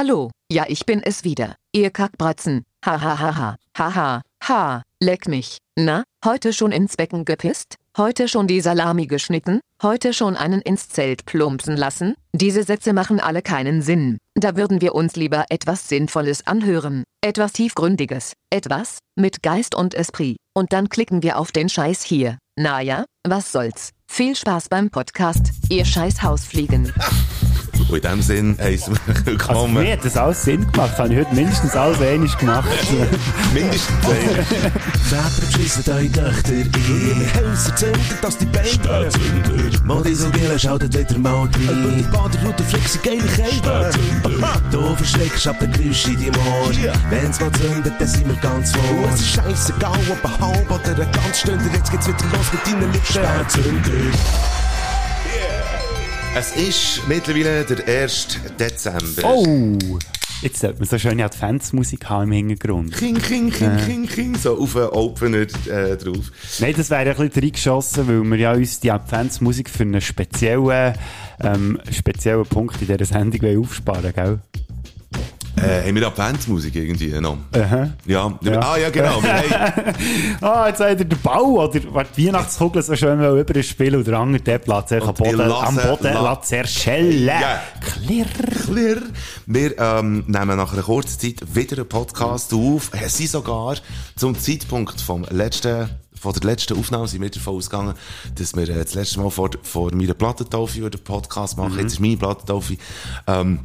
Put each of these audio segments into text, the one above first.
Hallo, ja ich bin es wieder, ihr Kackbratzen. Ha ha ha ha, ha ha, ha, leck mich. Na, heute schon ins Becken gepisst? Heute schon die Salami geschnitten? Heute schon einen ins Zelt plumpsen lassen? Diese Sätze machen alle keinen Sinn. Da würden wir uns lieber etwas Sinnvolles anhören. Etwas Tiefgründiges. Etwas mit Geist und Esprit. Und dann klicken wir auf den Scheiß hier. Naja, was soll's. Viel Spaß beim Podcast, ihr scheiß Hausfliegen. Und in dem Sinn heisst Also willkommen. mir hat das alles Sinn gemacht. Habe ich heute mindestens alles einmal gemacht. mindestens einen. Väter beschissen eure Töchter in Ihre Häuser zündet, dass die Beine brennen. Modisogele schaltet wieder mal rein. Über die Baderoute fliegt sie geile Kälte. Du verschreckst ab der Geräusche in deinem Ohr. Wenn's mal zündet, dann sind wir ganz vor. Es ist scheissegal, ob ein halb oder ein ganz Stunde. Jetzt geht's wieder los mit deinen Liebsten. Es ist mittlerweile der 1. Dezember. Oh! Jetzt sollte man so schöne Adventsmusik haben im Hintergrund. King, king, king, king, king. So auf einen Opener äh, drauf. Nein, das wäre ein bisschen reingeschossen, weil wir ja uns die Adventsmusik für einen speziellen, ähm, speziellen Punkt in dieser Sendung aufsparen gell? Äh, haben wir Adventsmusik irgendwie noch? Aha. Ja. Ja. Ah, ja, genau. Ah, jetzt hat er den Bau oder die Weihnachtskugel so schön über das Spiel und der andere der Platz am Boden, am Boden la- zerschellen. Ja. Klirr. Clear. Wir ähm, nehmen nach einer kurzen Zeit wieder einen Podcast auf. Äh, sind sogar zum Zeitpunkt vom letzten, von der letzten Aufnahme sind wir davon ausgegangen, dass wir äh, das letzte Mal vor, vor meiner Plattentaufe den Podcast machen. Jetzt ist meine Plattentaufe. Ähm,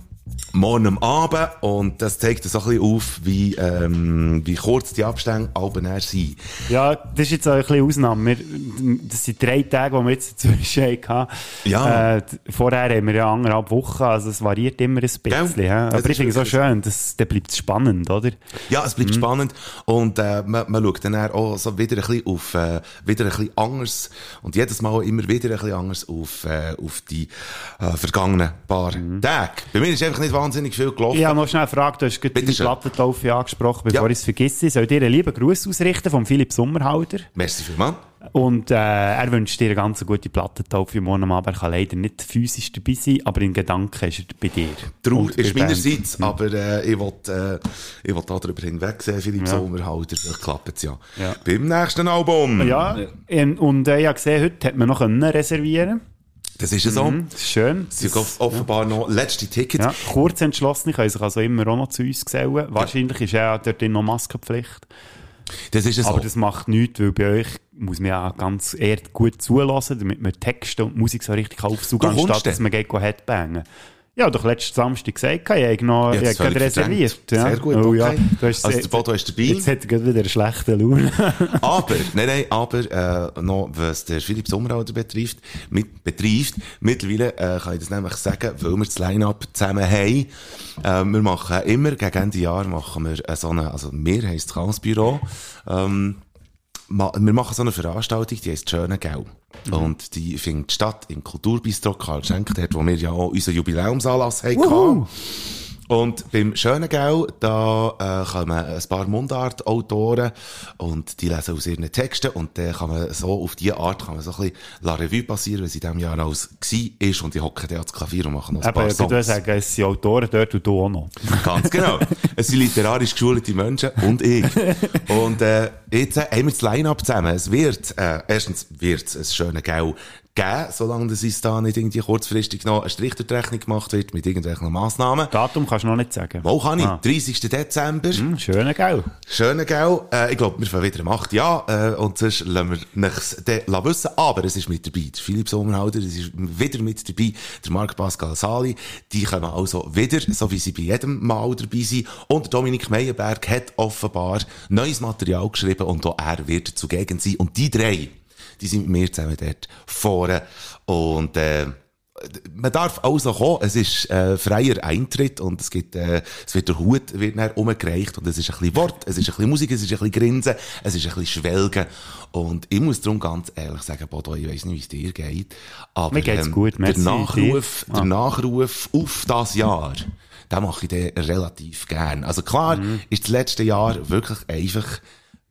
morgen am Abend und das zeigt so ein bisschen auf, wie, ähm, wie kurz die Abstände Alben sind. Ja, das ist jetzt auch ein bisschen Ausnahme. Wir, das sind drei Tage, die wir jetzt inzwischen hatten. Ja. Äh, vorher haben wir ja anderthalb Wochen, also es variiert immer ein bisschen. Ja. Das Aber ich finde es so schön, das, dann bleibt es spannend, oder? Ja, es bleibt spannend und äh, man, man schaut dann auch so wieder ein bisschen auf, äh, wieder ein bisschen anders und jedes Mal immer wieder ein bisschen anders auf, äh, auf die äh, vergangenen paar Tage. Bei mir ist einfach nicht wahnsinnig viel gelaufen. Ich habe noch schnell eine Frage, du hast gerade Bitte die. Plattentaufe angesprochen, bevor Ja. ich es vergesse. Ich soll dir einen lieben Gruß ausrichten von Philipp Sommerhalder. Merci vielmals. Und äh, er wünscht dir eine ganz gute Plattentaufe morgen Abend. Er kann leider nicht physisch dabei sein, aber in Gedanken ist er bei dir. Trauer bei ist meinerseits, aber äh, ich will, äh, ich will da drüber hinwegsehen, Philipp Ja. Sommerhalter, das klappt ja. Ja. Beim nächsten Album. Ja, und äh, ich habe gesehen, heute hat man noch können reservieren Das ist ja so. Mhm, schön. Es sind off- offenbar noch letzte Tickets. Ja, kurz entschlossen, können sich also immer auch noch zu uns gesellen. Wahrscheinlich ist ja dort noch Maskenpflicht. Das ist ja so. Aber das macht nichts, weil bei euch muss man ja ganz eher gut zulassen, damit man Texte und Musik so richtig aufsaugen kann, anstatt dass man geht headbangen. Ja, doch letzten Samstag gesagt, ich habe noch Ja, ich habe reserviert. Ja. Sehr gut, oh, okay. ja. du hast, Also der Bodo ist dabei. Jetzt hat er gerade wieder eine schlechte Laune. Aber, nein, nein, aber, äh, noch, was der Philipp Sommerhalder betrifft, mit, betrifft, mittlerweile, äh, kann ich das nämlich sagen, weil wir das Line-Up zusammen haben, äh, wir machen immer, gegen Ende Jahr machen wir äh, so eine, also wir heisst das Chaosbüro, ähm, ma, wir machen so eine Veranstaltung, die heisst Schöne Gau. Und die findet statt im Kulturbistro Karl Schenk, dort, wo wir ja auch unseren Jubiläumsanlass hatten. Und beim Schönen Gau, da äh, kommen ein paar Mundart-Autoren und die lesen aus ihren Texten und dann kann man so, auf diese Art kann man so ein bisschen La Revue passieren, was in diesem Jahr alles war ist und die hocken dann ans Klavier und machen noch ein Aber paar ich würde Songs. sagen, es sind Autoren dort und du auch noch. Ganz genau. Es sind literarisch geschulte Menschen und ich. Und äh, jetzt äh, haben wir das Line-Up zusammen. Es wird, äh, erstens wird es ein schönes Gau geben, solange das ist da nicht irgendwie kurzfristig noch eine Strichterrechnung gemacht wird mit irgendwelchen Massnahmen. Datum kannst du noch nicht sagen. Wo kann ich? Ah. 30. Dezember. Hm, schöner, gell? Schöne Gau. Äh, ich glaube, wir fangen wieder um 8 ja, äh, und sonst lassen wir nichts wissen. Aber es ist mit dabei. Der Philipp Sommerhalder, es ist wieder mit dabei. Der Marc Pascal Sali. Die kommen also wieder, so wie sie bei jedem Mal dabei sind. Und Dominik Meyerberg hat offenbar neues Material geschrieben und auch er wird zugegen sein. Und die drei, die sind mit mir zusammen dort vorne. Und, äh, man darf also kommen, es ist äh, freier Eintritt und es gibt, äh, es wird der Hut wird dann umgereicht und es ist ein bisschen Wort, es ist ein bisschen Musik, es ist ein bisschen Grinsen, es ist ein bisschen Schwelgen und ich muss darum ganz ehrlich sagen, Bodo, ich weiss nicht, wie es dir geht, aber ähm, Mir geht's gut, der merci, Nachruf, dir? der Ah. Nachruf auf das Jahr, den mache ich dann relativ gern. Also klar, Mhm. ist das letzte Jahr wirklich einfach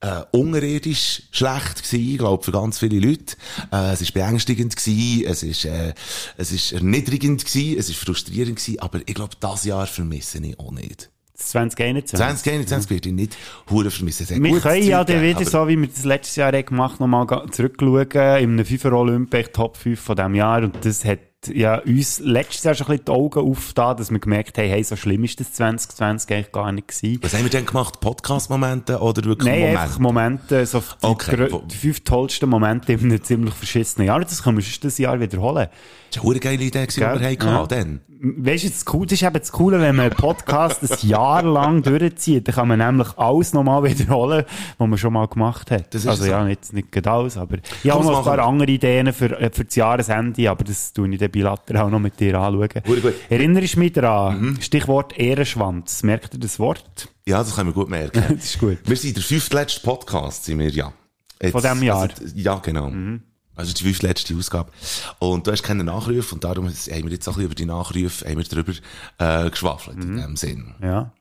äh, unterirdisch schlecht gewesen, ich glaube, für ganz viele Leute. Äh, es ist beängstigend gewesen, es ist, äh, es ist erniedrigend gewesen, es ist frustrierend gewesen, aber ich glaube, das Jahr vermisse ich auch nicht. 2021. 2021 werde ich nicht hure vermissen. Wir können ja dann wieder, so wie wir das letztes Jahr haben gemacht nochmal ga- zurückschauen, in einem FIFA Olympic Top 5 von diesem Jahr. Und das hat ja uns letztes Jahr schon ein bisschen die Augen aufgetan, dass wir gemerkt haben, hey, so schlimm ist das 2020 eigentlich gar nicht gewesen. Was haben wir denn gemacht? Podcast-Momente oder wirklich Nein, Momente? einfach Momente, so die, Okay, die fünf tollsten Momente in einem ziemlich verschissenen Jahr. Das können wir sonst das Jahr wiederholen. Das war eine geile Idee, die wir hatten. Ja. Dann. Weißt du, das, Coole- das ist eben das Coole, wenn man einen Podcast ein Jahr lang durchzieht, dann kann man nämlich alles nochmal wiederholen, was man schon mal gemacht hat. Also so. ja, nicht, nicht alles, aber ich habe Komm, noch das ein paar andere Ideen für, äh, für das Jahresende, aber das tue ich dann bilateral noch mit dir anschauen. Gut, gut. Erinnerst du mich daran? Mhm. Stichwort Ehrenschwanz. Merkt ihr das Wort? Ja, das können wir gut merken. Das ist gut. wir sind der fünftletzte Podcast, sind wir ja. Jetzt, Von diesem Jahr? Mhm. Also, ja, genau. Also die fünftletzte Ausgabe. Und du hast keine Nachrufe und darum haben wir jetzt auch ein bisschen über die Nachrufe haben wir drüber äh, geschwafelt Mhm. in dem Sinn. Ja.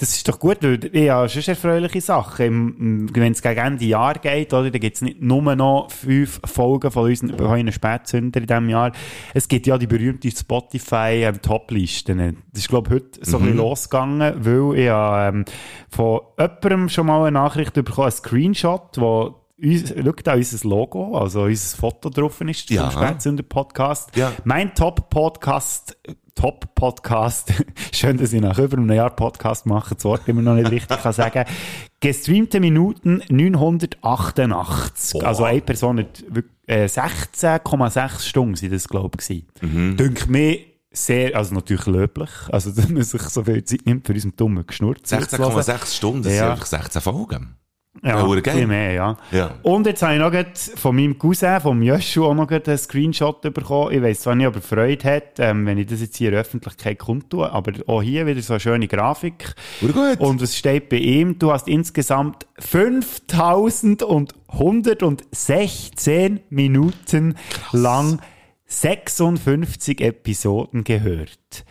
Das ist doch gut, weil ja, schon erfreuliche Sachen. Im- Wenn es gegen Ende Jahr geht, oder, dann gibt es nicht nur noch fünf Folgen von unseren unseren Spätzünder in diesem Jahr. Es gibt ja die berühmte Spotify ähm. Das ist, glaube ich, heute so ein bisschen losgegangen, weil ich habe, ähm, von jemandem schon mal eine Nachricht bekommen, einen Screenshot, wo uns, schaut da unser Logo, also unser Foto drauf ist, Ja. vom Spätzünder Podcast. Ja. Mein Top-Podcast, Top-Podcast, schön, dass ich nach über einem Jahr Podcast mache, das Wort immer noch nicht richtig kann sagen, gestreamte Minuten 988. Boah. Also eine Person hat äh, 16,6 Stunden sind das, glaube ich. Mhm. Dünkt mir sehr, also natürlich löblich, also dass man sich so viel Zeit nimmt für unseren dummen Geschnurz. zuzuhören. 16,6 Stunden, das Ja. sind einfach 16 Folgen. Ja, Ja, bisschen mehr, ja. Ja. Und jetzt habe ich noch von meinem Cousin, vom Jöschu, auch noch einen Screenshot bekommen. Ich weiss zwar nicht, ob er Freude hat, ähm, wenn ich das jetzt hier in der Öffentlichkeit kundtue, aber auch hier wieder so eine schöne Grafik. Gut. Und es steht bei ihm, du hast insgesamt 5116 Minuten lang 56 Episoden gehört.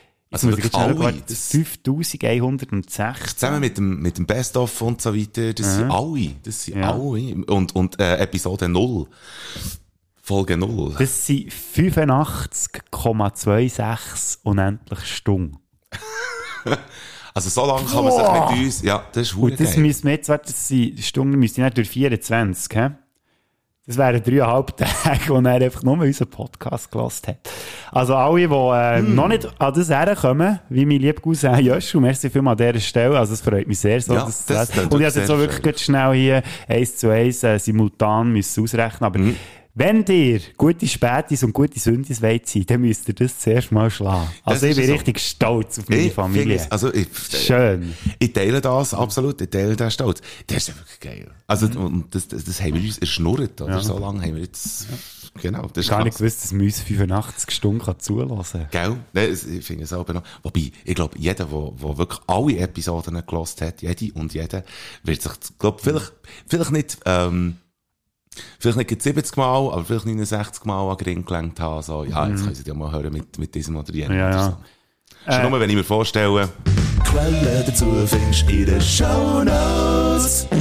Also muss Das- 5106. Zusammen mit dem, mit dem Best-of und so weiter, das sind alle. Das sind Ja. alle. Und, und äh, Episode 0. Folge 0. Das sind 85,26 unendlich Stunden. Also so lange kann man sich mit uns... Ja, das ist Und das geil. müssen wir jetzt, warte, das sind Stunden müssen nicht durch 24, hä? Das wären dreieinhalb Tage, wo er einfach nur unseren Podcast gelost hat. Also alle, die äh, Hm. noch nicht an das herkommen, wie mein lieber Cousin Joshua, merci vielmals an dieser Stelle, also es freut mich sehr. So, Ja, dass das das klingt Und ich habe jetzt auch wirklich schnell hier eins zu eins äh, simultan müssen ausrechnen, aber Mhm. Wenn ihr gute Spätis und gute Sündis wollt sein, dann müsst ihr das zuerst mal schlagen. Also Das ich bin so. richtig stolz auf meine Ich Familie. es- Also ich, Schön. ich teile das, absolut. Ich teile den Stolz. Der ist ja wirklich geil. Also, und das, das, das haben wir uns erschnurrt, oder? So lange haben wir jetzt, genau. Das Gar nicht gewusst, dass man uns 85 Stunden kann zulassen Gell? Nein, es- ich finde es aber noch. Wobei, ich glaube, jeder, der, wirklich alle Episoden gelost hat, jede und jeder, wird sich, glaube vielleicht, vielleicht nicht, ähm, vielleicht nicht gerade 70 Mal, aber vielleicht 69 Mal an den Ring gelenkt haben, so, ja, jetzt können sie ja mal hören mit, mit diesem oder jenem Mhm. Ja, ja. so. Schon nur, wenn ich mir vorstelle, Quellen dazu findest du in den Shownotes.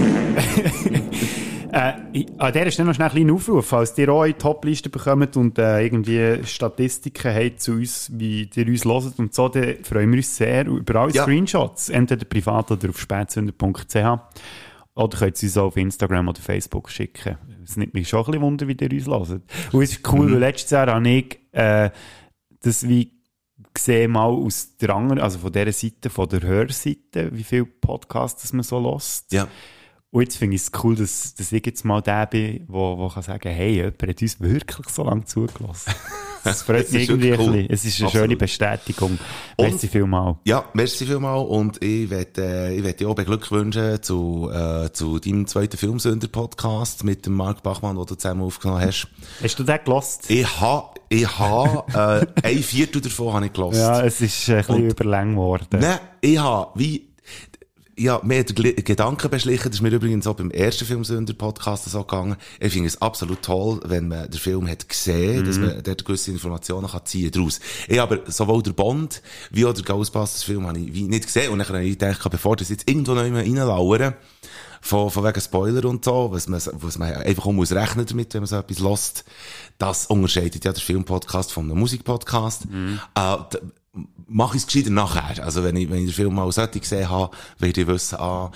Äh, an dieser Stelle noch schnell einen kleinen Aufruf. Falls ihr auch eine Top-Liste bekommt und äh, irgendwie Statistiken habt zu uns, wie ihr uns hört und so, dann freuen wir uns sehr über alle Ja. Screenshots. Entweder privat oder auf spätzünder.ch. Oder könnt ihr uns auch auf Instagram oder Facebook schicken. Es nimmt mich schon ein bisschen Wunder, wie ihr uns hört. Und es ist cool, weil letztes Jahr habe ich äh, das wie gesehen mal aus der anderen, also von dieser Seite, von der Hörseite, wie viele Podcasts man so lost. ja, Und jetzt finde ich es cool, dass, dass ich jetzt mal der bin, wo, wo kann sagen, hey, jemand hat uns wirklich so lange zugelassen. Das freut mich ist irgendwie ein cool. bisschen. Es ist eine Absolut. schöne Bestätigung. Merci vielmal. Ja, merci vielmals und ich werde äh, ich werd dich auch beglückwünschen zu, äh, zu deinem zweiten Filmsünder-Podcast mit dem Marc Bachmann, den du zusammen aufgenommen hast. Hast du den gelost? Ich ha, ich ha, äh, ein Viertel davon habe ich gelost. Ja, es ist ein bisschen Und- überlang geworden. Nein, ich ha, wie, ja, mir hat der Gli- Gedanke beschlichen, das ist mir übrigens auch beim ersten Filmsünder-Podcast so gegangen. Ich finde es absolut toll, wenn man den Film hat gesehen, dass man dort gewisse Informationen kann ziehen daraus. Ich aber sowohl der Bond, wie auch der Ghostbusters-Film habe ich wie nicht gesehen und dann habe ich gedacht, bevor das jetzt irgendwo noch immer reinlauern, von, von wegen Spoiler und so, was man, was man einfach auch muss rechnen damit, wenn man so etwas lost. Das unterscheidet ja der Filmpodcast von einem Musikpodcast. Äh, d- mache ich es gescheiter nachher. Also wenn ich, wenn ich den Film mal sollte gesehen habe, werde ich wissen, ah,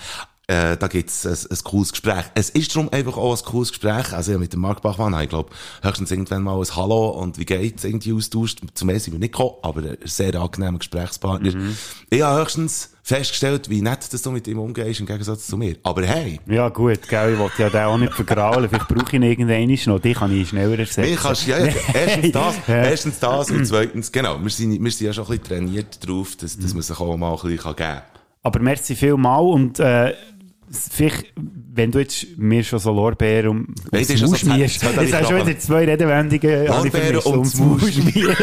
äh, da gibt's ein, ein cooles Gespräch. Es ist darum einfach auch ein cooles Gespräch. Also mit dem Mark Bachmann habe ich glaube höchstens irgendwann mal ein Hallo und wie geht's irgendwie austauscht. Zum Essen sind wir nicht gekommen, aber ein sehr angenehmer Gesprächspartner. Ich habe höchstens festgestellt, wie nett dass du mit ihm umgehst, im Gegensatz zu mir. Aber hey, Ja, gut, gell, ich wollte ja den auch nicht vergraulen. Vielleicht brauche ich ihn irgendwann noch. Die kann ich schneller ersetzen. Mir kannst, ja, ja, erstens das, erstens das und zweitens, genau, wir sind, wir sind ja schon ein bisschen trainiert drauf, dass, dass man sich auch mal ein bisschen geben kann. Aber merci vielmal und äh, vielleicht, wenn du jetzt mir schon so Lorbeeren um, Nein, das Maul schmierst, jetzt hast du wieder zwei Redewendungen vermisst, ums schmieren.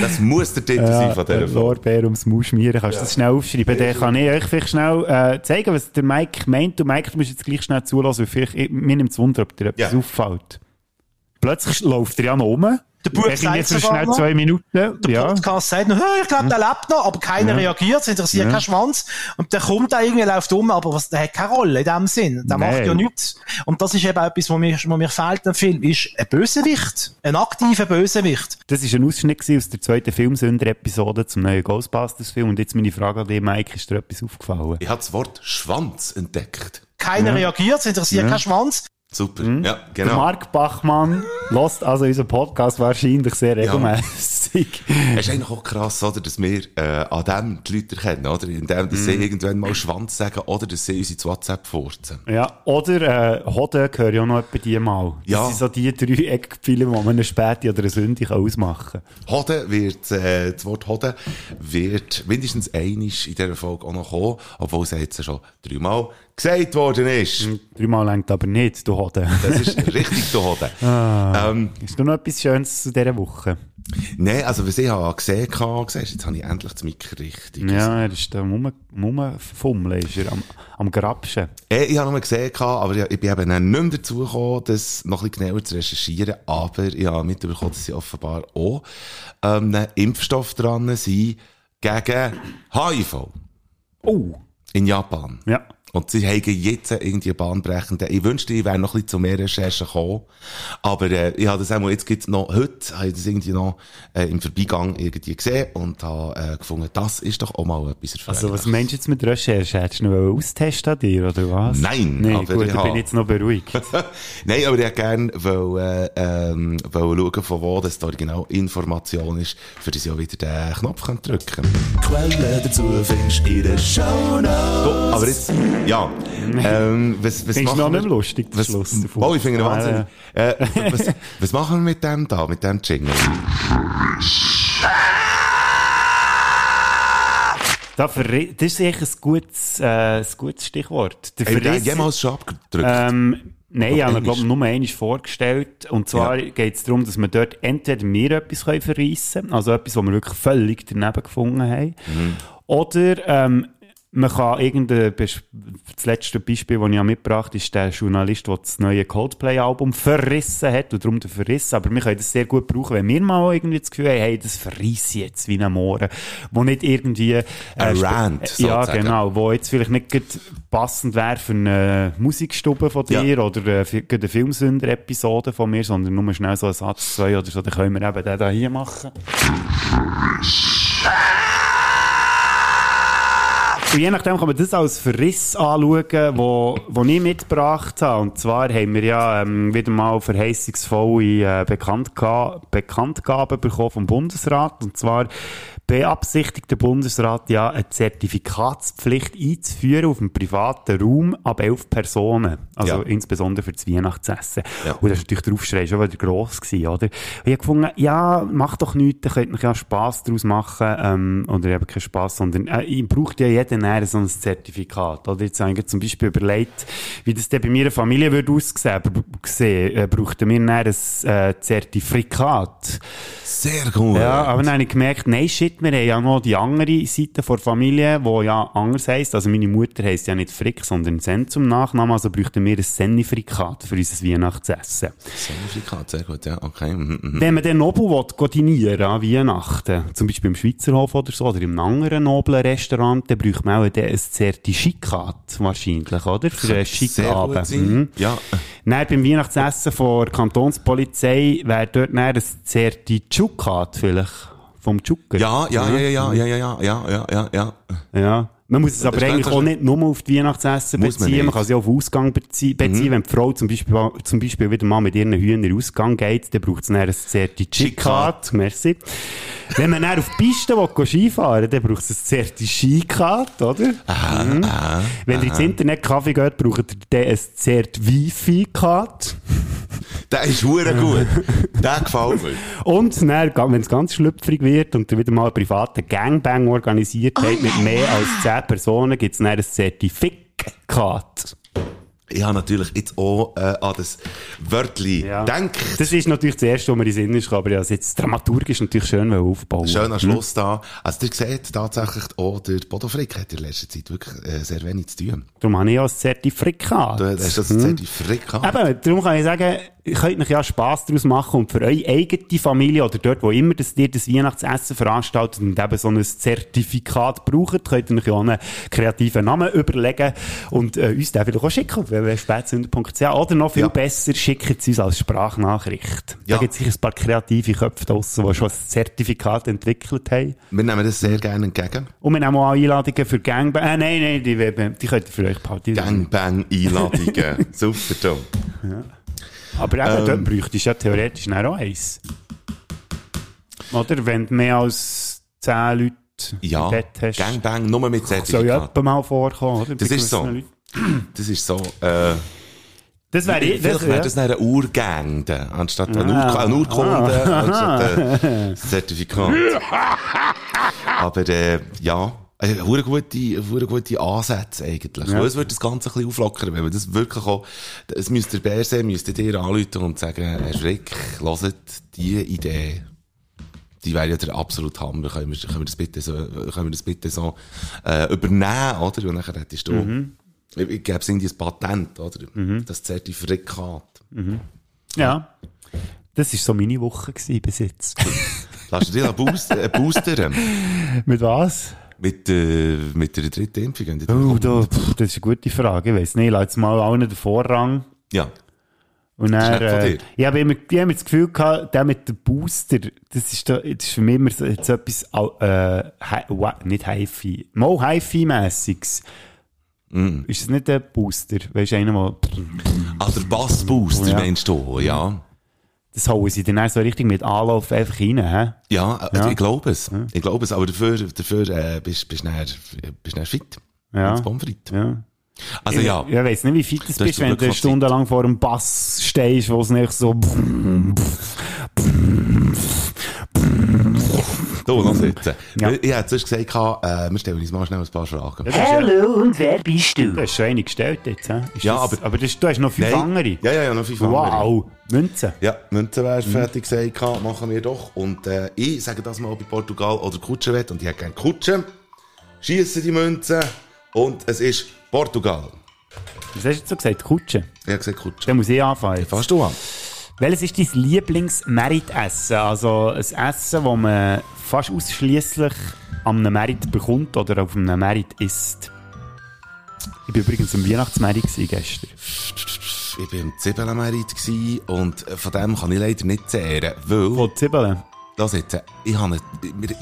Das muss der Titel sein von dieser Folge. Lorbeeren ums schmieren, kannst du das schnell aufschreiben? Dann kann ich euch vielleicht schnell äh, zeigen, was der Mike meint. Du Mike, du musst jetzt gleich schnell zulassen, weil vielleicht, ich, mir nimmt es Wunder, ob dir etwas auffällt. Plötzlich läuft er ja noch um. Der Bub Ich sagt jetzt sogar schnell noch. zwei Minuten. Der Ja. Podcast sagt noch, «Hä, ich glaube, der lebt noch, aber keiner reagiert, es interessiert Ja. keinen Schwanz. Und der kommt da irgendwie, läuft um, aber was, der hat keine Rolle in dem Sinn. Der Nein. macht ja nichts. Und das ist eben etwas, was mir, was mir fehlt im Film, ist ein Bösewicht. Ein aktiver Bösewicht. Das war ein Ausschnitt aus der zweiten Filmsünder-Episode zum neuen Ghostbusters-Film. Und jetzt meine Frage an dich, Mike, ist dir etwas aufgefallen? Ich habe das Wort Schwanz entdeckt. Keiner reagiert, es interessiert keinen Schwanz. Super. Ja, Mhm. Der genau. Mark Bachmann lässt also unseren Podcast wahrscheinlich sehr regelmäßig. Es ist eigentlich auch krass, oder, dass wir äh, an dem die Leute erkennen, oder? Indem, dass Mhm. sie irgendwann mal Schwanz sagen oder dass sie uns ins WhatsApp furzen. Ja, oder äh, Hoden gehören ja noch etwa die mal. Das Ja. sind so die drei Eckpfeile, die man eine Späti oder eine Sünde kann ausmachen Hoden wird, äh, das Wort Hoden wird mindestens einisch in dieser Folge auch noch kommen, obwohl es jetzt schon dreimal gesagt worden ist. kann. Dreimal längt aber nicht, du Hoden. Das ist richtig, du Hoden. Ah. Ähm, Ist da noch etwas Schönes zu dieser Woche? Nein, also was ich habe gesehen habe, jetzt habe ich endlich das Mikro richtig. Ja, er ist da Rumfummeln, ist er am, am Grabschen. Eh, Ich habe noch gesehen, aber ich, ich bin eben nicht mehr dazu gekommen, das noch ein bisschen genauer zu recherchieren. Aber ich habe mitbekommen, dass sie offenbar auch ähm, ein Impfstoff dran sind gegen HIV Oh, in Japan. ja. Und sie haben jetzt irgendwie bahnbrechende. Ich wünschte, ich wäre noch ein bisschen zu mehr Recherchen gekommen. Aber äh, ich habe das auch mal, jetzt gibt's noch, heute habe ich das irgendwie noch äh, im Vorbeigang irgendwie gesehen und habe äh, gefunden, das ist doch auch mal etwas erfreuliches. Also, was meinst du jetzt mit Recherche? Hättest du noch austesten an dir, oder was? Nein, nee, aber gut, ich bin jetzt noch beruhigt. Nein, aber ich hätte gerne wollen, ähm, wollen schauen, von wo das da genau Information ist, für das ich auch wieder den Knopf drücken kann. Quellen dazu findest du in den Shownotes. Aber jetzt, ja, ähm, was, was Findest du noch nicht lustig, was, Schluss davon? Oh, ich finde ihn Ah, wahnsinnig. Äh, was, was machen wir mit dem da, mit dem Jingle? Da verri- das ist eigentlich ein gutes, äh, ein gutes Stichwort. Der Verriss- jemals schon abgedrückt? Ähm, nein, ich habe einmal. glaube nur einmal vorgestellt. Und zwar geht es darum, dass wir dort entweder wir etwas können verreissen können, also etwas, was wir wirklich völlig daneben gefunden haben, Mhm. oder ähm, man kann irgendein, das letzte Beispiel, das ich habe mitgebracht habe, ist der Journalist, der das neue Coldplay-Album verrissen hat, und darum der Verrissen. Aber wir können das sehr gut brauchen, wenn wir mal irgendwie das Gefühl haben, hey, das verriss ich jetzt wie ein Mohren, wo nicht irgendwie... Äh, Ein Rant, Ja, sozusagen. genau, wo jetzt vielleicht nicht passend wäre für eine Musikstube von dir Ja. oder äh, für eine Filmsünder-Episode von mir, sondern nur schnell so einen Satz, zwei oder so, dann können wir eben den da hier machen. Und je nachdem kann man das als Verriss anschauen, wo, wo ich mitgebracht habe. Und zwar haben wir ja ähm, wieder mal verheißungsvolle äh, Bekanntga Bekanntgaben bekommen vom Bundesrat. Und zwar beabsichtigt der Bundesrat ja eine Zertifikatspflicht einzuführen auf dem privaten Raum ab elf Personen. Also Ja. insbesondere für das Weihnachtsessen. Ja. Und das war natürlich der Aufschrei schon wieder gross gewesen, oder? Und ich habe gefunden, ja, macht doch nichts, ihr könnt euch ja Spass daraus machen, ähm, oder eben keinen Spass, sondern, äh, ich braucht ja jeder näher so ein Zertifikat, oder? Jetzt habe ich zum Beispiel überlegt, wie das dann bei meiner Familie würde aussehen, gesehen, äh, brauchten wir näher ein äh, Zertifikat. Sehr gut. Ja, aber dann habe ich gemerkt, nein, shit. Wir haben ja noch die andere Seite der Familie, die ja anders heisst. Also meine Mutter heisst ja nicht Frick, sondern Sen zum Nachnamen. Also bräuchten wir ein Sennifrikat für unser Weihnachtsessen. Signifikat, sehr gut, ja, okay. Mhm, mhm. Wenn man den Nobel will, go dinieren an Weihnachten, zum Beispiel im Schweizerhof oder so, oder im anderen noblen Restaurant, dann bräuchte man auch ein Zertifikat wahrscheinlich, oder? Für einen schicken Abend. Mhm. Ja, Dann beim Weihnachtsessen von der Kantonspolizei wäre dort dann ein Zertifikat vielleicht vom Zucker. ja, ja, ja, ja, ja, ja, ja, ja, ja, ja, ja. Ja. Man muss es aber eigentlich auch nicht nur auf die Weihnachtsessen man beziehen. Man. Mhm. kann es ja auf Ausgang bezie beziehen. Wenn die Frau zum Beispiel, zum Beispiel wieder mal mit ihren Hühnern Ausgang geht, dann braucht es dann ein Zertifikat. Merci. Wenn man dann auf die Piste will, Skifahren will, dann braucht es ein Zertifikat, oder? Mhm. Wenn ihr ins Internet-Kaffee geht, braucht ihr ein Zertifikat. Der ist hure gut. Der gefällt mir. Und dann, wenn es ganz schlüpfrig wird und ihr wieder mal einen privaten Gangbang organisiert habt mit mehr als 10 Personen, gibt es dann ein Zertifikat. Ich habe natürlich jetzt auch äh, an das Wörtli Ja. gedacht. Das ist natürlich das Erste, was mir in den Sinn ist, aber ja, jetzt dramaturgisch natürlich schön aufbauen. Schön am Schluss da. Also, ihr seht tatsächlich auch, der Bodo Frick hat in letzter Zeit wirklich äh, sehr wenig zu tun. Darum habe ich auch ein Zertifikat. Du hast das Zertifikat. Eben, darum kann ich sagen, ihr könnt euch ja Spass daraus machen und für eure eigene Familie oder dort, wo immer das, ihr das Weihnachtsessen veranstaltet und eben so ein Zertifikat braucht, könnt ihr euch ja auch einen kreativen Namen überlegen und äh, uns den vielleicht auch schicken auf www.spätzünder.ch oder noch viel Ja. besser, schickt es uns als Sprachnachricht. Ja. Da gibt es sicher ein paar kreative Köpfe draussen, die schon ein Zertifikat entwickelt haben. Wir nehmen das sehr gerne entgegen. Und wir nehmen auch Einladungen für Gangbang. Äh, nein, nein, die, die könnt ihr für euch behalten. Gangbang-Einladungen. Super, Tom. Aber eben, Ähm. dort bräuchtest du ja theoretisch auch eins. Oder? Wenn du mehr als 10 Leute Ja, hast. Gangbang, nur mit soll ja Zertifikat. etwa mal vorkommen, oder? Das Bei ist so. Leuten. Das ist so, äh, Das wäre ich. vielleicht wäre das ja. eine Urgang, dann, anstatt eine, Ah. Ur eine Urkunde, anstatt ein Zertifikat. Aber, äh, ja. Äh, hure gute, hure gute Ansätze eigentlich. Ja. Es wird das Ganze ein bisschen auflockern, wenn man das wirklich auch, es müsste der Bär sehen, müsste dir anrufen und sagen, Herr Schreck, hört die Idee. Die wäre ja der absolute Hammer. Können wir, können wir das bitte so, können wir das bitte so, äh, übernehmen, oder? Und nachher hättest du, Mhm. ich, ich gäbe es irgendwie ein Patent, oder? Das Zertifikat. Ja. Das war so meine Woche gewesen bis jetzt. Lass du Boost, äh, boostern? Mit was? Mit, äh, mit der dritten Impfung? Oh, da, pff, das ist eine gute Frage. Ich weiss nicht. Jetzt mal allen den Vorrang. Ja. Und dann, äh, ich habe immer, ich immer das Gefühl gehabt, der mit dem Booster, das ist, da, das ist für mich immer so, jetzt etwas, äh, hi, nicht Hi-Fi, mal Hi-Fi-mässiges. Mm. Ist das nicht der Booster? Weißt du, einer, der, Ah, der Bassbooster Ja. meinst du, ja. Das hauen sie dann auch so richtig mit Anlauf einfach rein, hä? Ja, äh, Ja. ich glaube es. Ich glaube es, aber dafür, dafür äh, bist bist du bist du fit. Ja. Frites. Ja. Also ja. Ich, ich weiss nicht, wie fit du hast bist, du wenn du stundenlang vor einem Bass stehst, wo es nicht so, Du, lass jetzt. Ja. Ich hätte zuerst gesagt, äh, wir stellen uns mal schnell ein paar Fragen. Hallo und wer bist du? du hast schon eine gestellt jetzt, hä? Ja, das, aber- aber das, du hast noch fünf andere. Ja, ja, ja, noch fünf andere. Wow, Münzen. Ja, Münzen wärst Mhm. fertig gesagt, gehabt, machen wir doch. Und äh, ich sage das mal bei Portugal oder Kutsche wett und ich hätte gerne Kutsche. Schiessen die Münzen und es ist Portugal. Was hast du jetzt so gesagt? Kutsche. Ich habe gesagt Kutsche. Dann muss ich anfangen. jetzt. Fast du an. Welches ist dein Lieblings-Merit-Essen? Also ein Essen, das man fast ausschließlich an einem Merit bekommt oder auf einem Merit isst. Ich war übrigens am Weihnachtsmerit gestern. Ich war im Zwiebelmerit gsi und äh, von dem kann ich leider nicht zehren, weil... Von Zwiebeln. Das jetzt, ich habe eine...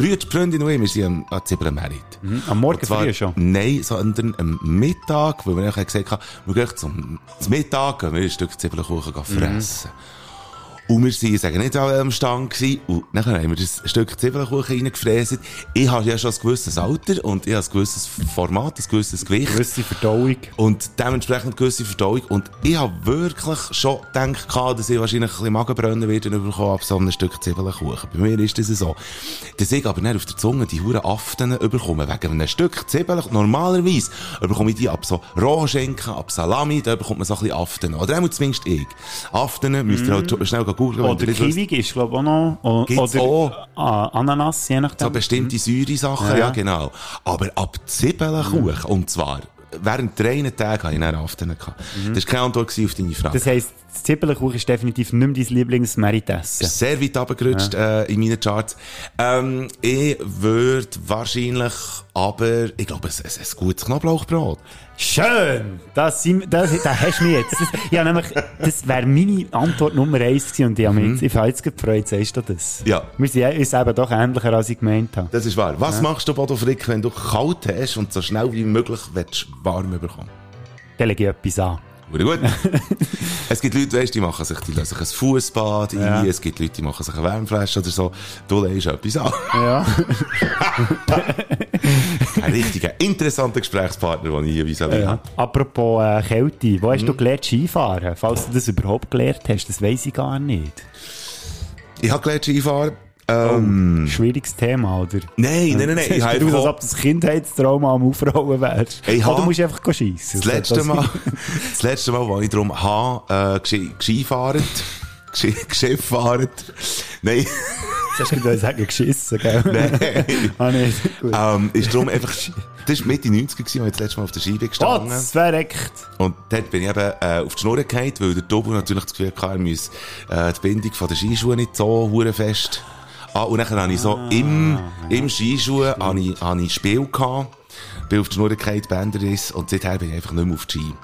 Brüder, Freundin und ich, wir sind am, am Zwiebelmerit. Am Morgen zwar- früh schon. Nein, sondern am Mittag, weil wir eigentlich gesagt haben, wir gehen zum, zum Mittag, gehen wir ein Stück Zwiebelkuchen Mhm. Und wir sind, sagen nicht alle am Stand gewesen. Und dann haben wir das Stück Zwiebelkuchen reingefräst. Ich habe ja schon ein gewisses Alter und ich habe ein gewisses Format, ein gewisses Gewicht. Gewisse Verdauung. Und dementsprechend gewisse Verdauung. Und ich habe wirklich schon gedacht, dass ich wahrscheinlich ein bisschen Magenbrennen werde bekommen ab so einem Stück Zwiebelkuchen. Bei mir ist das so. Dass ich aber nicht auf der Zunge die huren Aften bekomme, wegen einem Stück Zwiebeln. Normalerweise bekomme ich die ab so Rohschinken, ab Salami, da bekommt man so ein bisschen Aften. Oder einmal zumindest ich. Aften müsst ihr halt schnell wenn Oder. Kiwi ist, glaube ich, auch noch. O Gibt's oder auch. Ananas, je nachdem. So bestimmte Säure-Sachen, ja. Ja. genau. Aber ab Zwiebelkuchen, und zwar, während drei Tagen hatte ich dann Aften gehabt. Das war keine Antwort auf deine Frage. Das heisst, das Zwiebelkuchen ist definitiv nicht mehr dein Lieblings-Meritessen. Sehr weit runtergerutscht äh, in meinen Charts. Ähm, ich würde wahrscheinlich, aber ich glaube, es ist ein gutes Knoblauchbrot. Schön! Das, sind, das, das hast du mich jetzt. Das, ja, nämlich, das wäre meine Antwort Nummer eins gewesen und ich habe mich jetzt, habe jetzt gefreut, sagst du das? Ja. Wir sind uns eben doch ähnlicher, als ich gemeint habe. Das ist wahr. Was machst du, Bodo Frick, wenn du kalt hast und so schnell wie möglich willst, warm bekommen? Dann lege ich etwas an. Gut, gut. es gibt Leute, weißt, die machen sich, die lassen sich ein Fußbad Ja. ein, es gibt Leute, die machen sich eine Wärmflasche oder so. Du legst etwas an. Ja. Ein richtiger, interessanter Gesprächspartner, den ich hier vis ja. habe. Apropos äh, Kälte, wo hast du gelernt Skifahren? Falls du das überhaupt gelernt hast, das weiss ich gar nicht. Ich habe gelernt Skifahren. Ähm, Schwieriges Thema, oder? Nein, nein, nein, nein. Ich habe aus, als ob das Kindheitstrauma am Aufrollen wärst. Ich Oder musst du einfach schiessen? das letzte Mal, das letzte Mal, wo ich darum habe, äh, Ski- Ski-. Nein, Das hast du sagen, geschissen, gell? nein. ah, nicht. Ähm, ist darum einfach, das war Mitte 90 gewesen, als ich das letzte Mal auf der Scheibe Oh, gestanden das verreckt. Und dort bin ich eben äh, auf die Schnur gefallen, weil der Tobu natürlich das Gefühl hatte, er müsse äh, die Bindung von der Skischuhe nicht so fest. Ah, und dann habe ich so im, im Skischuh habe ich, habe ich Spiel gehabt. Bin auf die Schnur gefallen, Bänderriss, und seither bin ich einfach nicht mehr auf die Ski.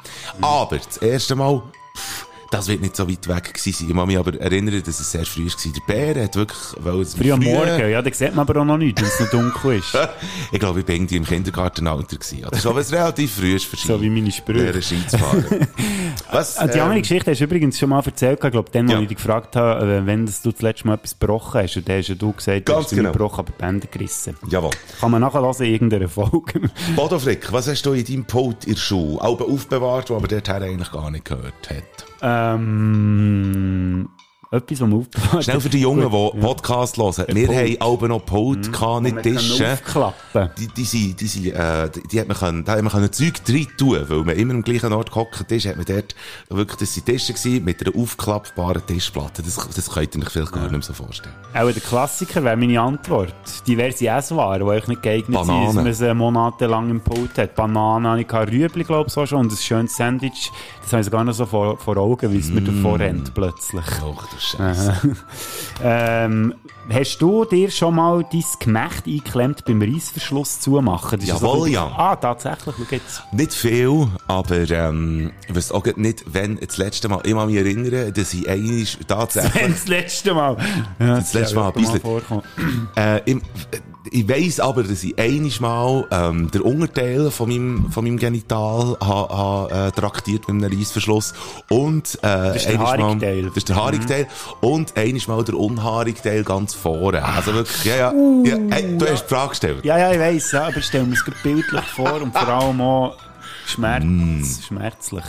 Aber das erste Mal, pff, das wird nicht so weit weg gewesen sein. Ich kann mich aber erinnern, dass es sehr früh war. Der Bär hat wirklich, weil es Früh am Morgen, ja, da sieht man aber auch noch nichts, wenn es noch dunkel ist. ich glaube, ich bin irgendwie im Kindergartenalter gewesen. Oder so, was relativ früh ist für. So wie meine Sprüche. Fahren. was, Ah, Die andere ähm, Geschichte hast du übrigens schon mal erzählt, ich glaube, dann, Ja. als ich dich gefragt habe, äh, wenn das du das letzte Mal etwas gebrochen hast, und dann hast ja du gesagt, du hast es genau. gebrochen, aber Bänder gerissen. Jawohl. Kann man nachher in irgendeiner Folge. Bodo Frick, was hast du in deinem Pult in der Schule auch aufbewahrt, wo aber dorthin eigentlich gar nicht gehört hat? Ähm, etwas, was man aufbewahrt Schnell für die Jungen, die Podcast hören. Wir haben auch noch Pult, gehabt, nicht Tische. Die, die, sind, die, sind, äh, die, die hat man können, da hat man können Zeug drin tun, weil man immer am gleichen Ort gehockt ist, hat man dort wirklich, das sind Tische gewesen, mit einer aufklappbaren Tischplatte. Das, das könnt ihr euch vielleicht gar nicht mehr so vorstellen. Auch der Klassiker wäre meine Antwort. Diverse Esswaren, die eigentlich nicht geeignet Bananen. sind, dass man sie monatelang im Pult hat. Bananen habe ich gehabt, Rüebli, glaube ich, so schon. Und ein schönes Sandwich, das habe ich sogar noch so vor, vor Augen, wie es mir davor rennt, plötzlich. Ach du Scheiße. Ähm, hast du dir schon mal dein Gemächt eingeklemmt beim Reissverschluss zumachen? Das ist Jawohl, so- ja. Ah, tatsächlich, schau jetzt. Nicht viel, aber ähm, ich weiss auch nicht, wenn das letzte Mal, ich kann mich erinnern, dass ich eigentlich tatsächlich Das letzte Mal. Ja, Das letzte Mal ein bisschen. vorkommen. Äh, ich weiss aber, dass ich einiges Mal ähm, der Unterteil von meinem, von meinem Genital ha, ha, äh, traktiert mit einem Reissverschluss und äh, ist der Haarigteil. das ist der Haarigteil und einiges Mal der Unhaarigteil ganz vorne. Also wirklich, ja, ja. ja hey, du hast die Frage gestellt. Ja, ja, ich weiss, ja, aber ich stelle mir es gerade bildlich vor und vor allem auch Schmerz, Mm. schmerzlich.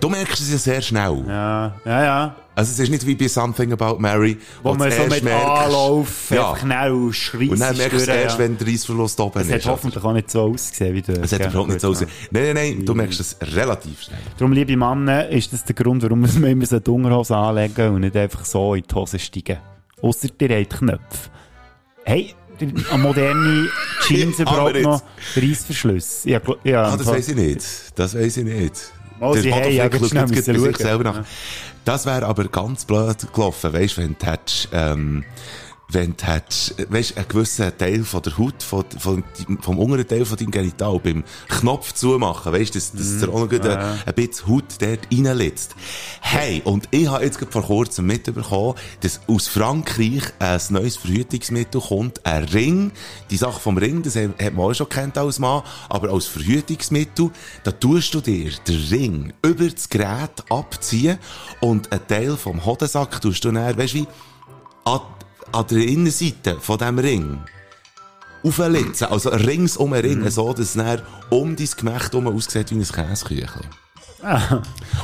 Du merkst es ja sehr schnell. Ja, ja, ja. Also es ist nicht wie bei Something About Mary, Wo du man so mit merkst- Anlauf Ja. schnell schreist. Und dann merkst du es erst, ja. wenn der Reissverlust oben Es ist. hat hoffentlich auch nicht so ausgesehen wie du. Es hat überhaupt nicht so ausgesehen. Nein, nein, nein, du merkst es relativ schnell. Darum, liebe Männer, ist das der Grund, warum man immer so eine Unterhose anlegen und nicht einfach so in die Hose steigen. Ausser ihr habt Knöpfe. Hey, die- eine moderne Jeans jetzt- noch Reissverschluss. Ja, ja, Ah, das weiss ich nicht. Das weiss ich nicht. Sie Der haben ja schaut jetzt müssen bei sich selber nach. Ja. Das wäre aber ganz blöd gelaufen, weißt du, wenn du hättest, ähm, wenn du hättest, weißt, einen gewissen Teil von der Haut, von, von, vom unteren Teil von deinem Genital beim Knopf zumachen, weißt du, dass, dass dir auch noch gut ein, ein bisschen Haut dort reinlitzt. Hey, und ich habe jetzt gerade vor kurzem mitbekommen, dass aus Frankreich ein neues Verhütungsmittel kommt, ein Ring. Die Sache vom Ring, das hat man auch schon kennt als Mann, aber als Verhütungsmittel, da tust du dir den Ring über das Gerät abziehen und einen Teil vom Hodensack tust du dann, weißt du, wie, an, an der Innenseite von diesem Ring auflitzen, also rings um einen Ring, so dass es um dein Gemächt herum aussieht wie ein Käseküchlein.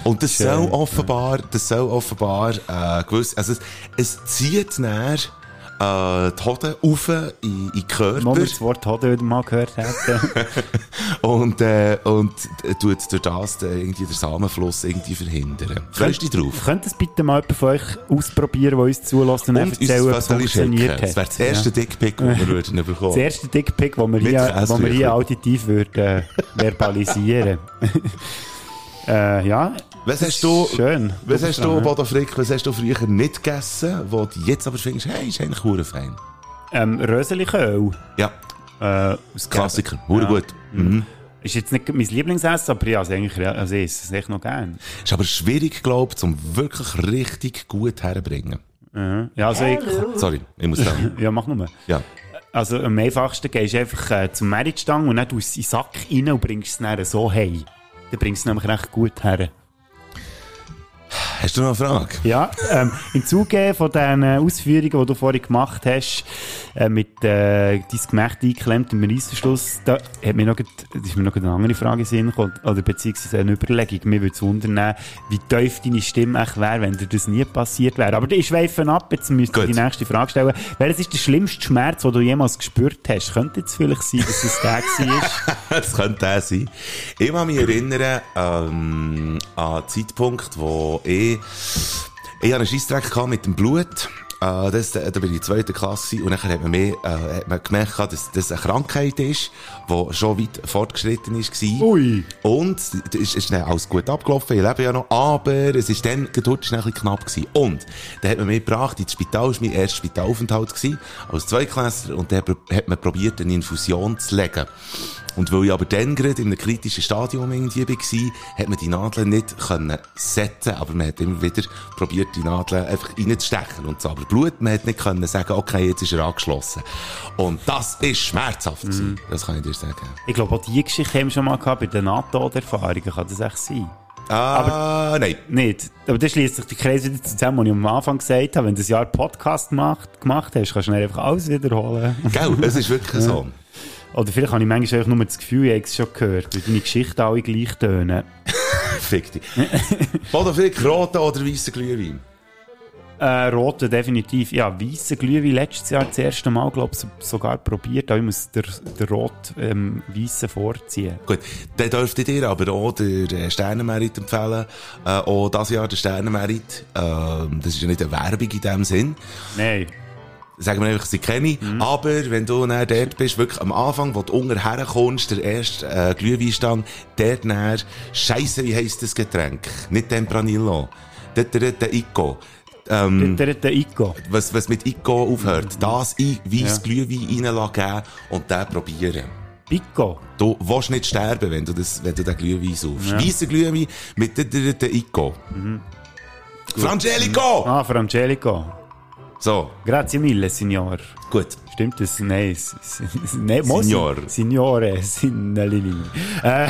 Und das soll offenbar, das soll offenbar, äh, gewiss, also es, es zieht dann, äh, die Hoden rauf in, in den Körper. Mal das Wort Hode wieder mal gehört hätten. Und, äh, und tut durch das äh, irgendwie den Samenfluss irgendwie verhindern. Freust du dich drauf? Könnt das bitte mal jemand von euch ausprobieren, der uns zulässt und, und erzählen, ob es Foto funktioniert schicken. Das wäre hat? das erste Dickpick, das wir würden bekommen. Das erste Dickpick, das wir hier, wo wir hier auditiv würden, äh, verbalisieren. äh, ja, Was hast du, schön. was hast du, Bodo Frick, was hast du früher nicht gegessen, wo du jetzt aber findest, hey, ist eigentlich hure fein? ähm, Röseliköl. Ja, Äh, Klassiker, hure Ja. gut. Mhm. Ist jetzt nicht mein Lieblingsessen, aber ich habe es eigentlich, also ich esse es echt noch gern. Ist aber schwierig, glaube ich, um wirklich richtig gut herzubringen. Mhm. Ja, also ich, Sorry, ich muss sagen. ja, mach nur. Ja. Also am einfachsten gehst du einfach äh, zum Meritstang und dann tust du es in den Sack rein und bringst es dann so heim. Dann bringst du es nämlich recht gut her. Hast du noch eine Frage? Ja, ähm, im Zuge von äh, Ausführungen, die du vorhin gemacht hast, äh, mit äh, dein Gemächt eingeklemmt im Reissverschluss, da hat mir noch, grad- ist mir noch eine andere Frage Sinn oder beziehungsweise eine Überlegung. Mir würde es wundern, wie tief deine Stimme echt wäre, wenn dir das nie passiert wäre. Aber ich schweife ab, jetzt müsste ich Gut. die nächste Frage stellen. Welches ist der schlimmste Schmerz, den du jemals gespürt hast? Könnte jetzt vielleicht sein, dass es der war? das könnte der sein. Ich kann mich erinnern ähm, an den Zeitpunkt, wo ich, ich einen Scheissdreck hatte mit dem Blut. Äh, das, da bin ich in der zweiten Klasse und dann hat man, mehr, äh, hat man gemerkt, dass das eine Krankheit ist, die schon weit fortgeschritten war. Ui. Und es ist, ist dann alles gut abgelaufen, ich lebe ja noch, aber es ist dann, ist dann ein bisschen knapp gewesen. Und dann hat man mich gebracht ins Spital, das war mein erster Spitalaufenthalt gewesen, als Zweiklässler, und dann hat man probiert, eine Infusion zu legen. Und weil ich aber dann gerade in einem kritischen Stadium irgendwie war, hat man die Nadeln nicht können setzen, aber man hat immer wieder probiert, die Nadeln einfach reinzustechen und so. Aber Blut, man hat nicht können sagen, okay, jetzt ist er angeschlossen. Und das ist schmerzhaft gewesen. Das kann ich dir sagen. Ich glaube, auch diese Geschichte haben wir schon mal gehabt bei den NATO-Erfahrungen. Kann das echt sein? Ah, nein. Nicht. Aber dann schließt sich der Kreis wieder zusammen, was ich am Anfang gesagt habe. Wenn du ein Jahr Podcast gemacht, gemacht hast, kannst du einfach alles wiederholen. Gell, es ist wirklich so. Oder vielleicht habe ich manchmal einfach nur das Gefühl, ich habe es schon gehört, weil deine Geschichten alle gleich tönen. Fick dich. Bodo Frick, roter oder weißer Glühwein? Äh, rote definitiv. Ja, weiße Glühwein letztes Jahr das erste Mal, glaube ich, sogar probiert. Aber ich muss den, den rot ähm, weißen vorziehen. Gut, dann dürfte ich dir aber auch den äh, Sternenmerit empfehlen. Äh, auch das Jahr der Sternenmerit. Ähm, das ist ja nicht eine Werbung in dem Sinn. Nein. Sagen wir einfach, sie kenne ich. Aber wenn du dann dort bist, wirklich am Anfang, wo du unten herkommst, der erste äh, Glühweinstand, dort näher, Scheisse, wie heisst das Getränk? Nicht Tempranillo. Dort der, der Ico. Ähm, Der, der Ico. was, was mit Ico aufhört, das in weiss Glühwein reinlassen und den probieren. Pico. Du willst nicht sterben, wenn du, das, wenn du den Glühwein saufst. Weisser Glühwein mit der, der, der Ico. Frangelico! Ah, Frangelico. So, Grazie mille, Signor. gut. Stimmt das? Nein, nein Signor. Signore, Signalini. Äh,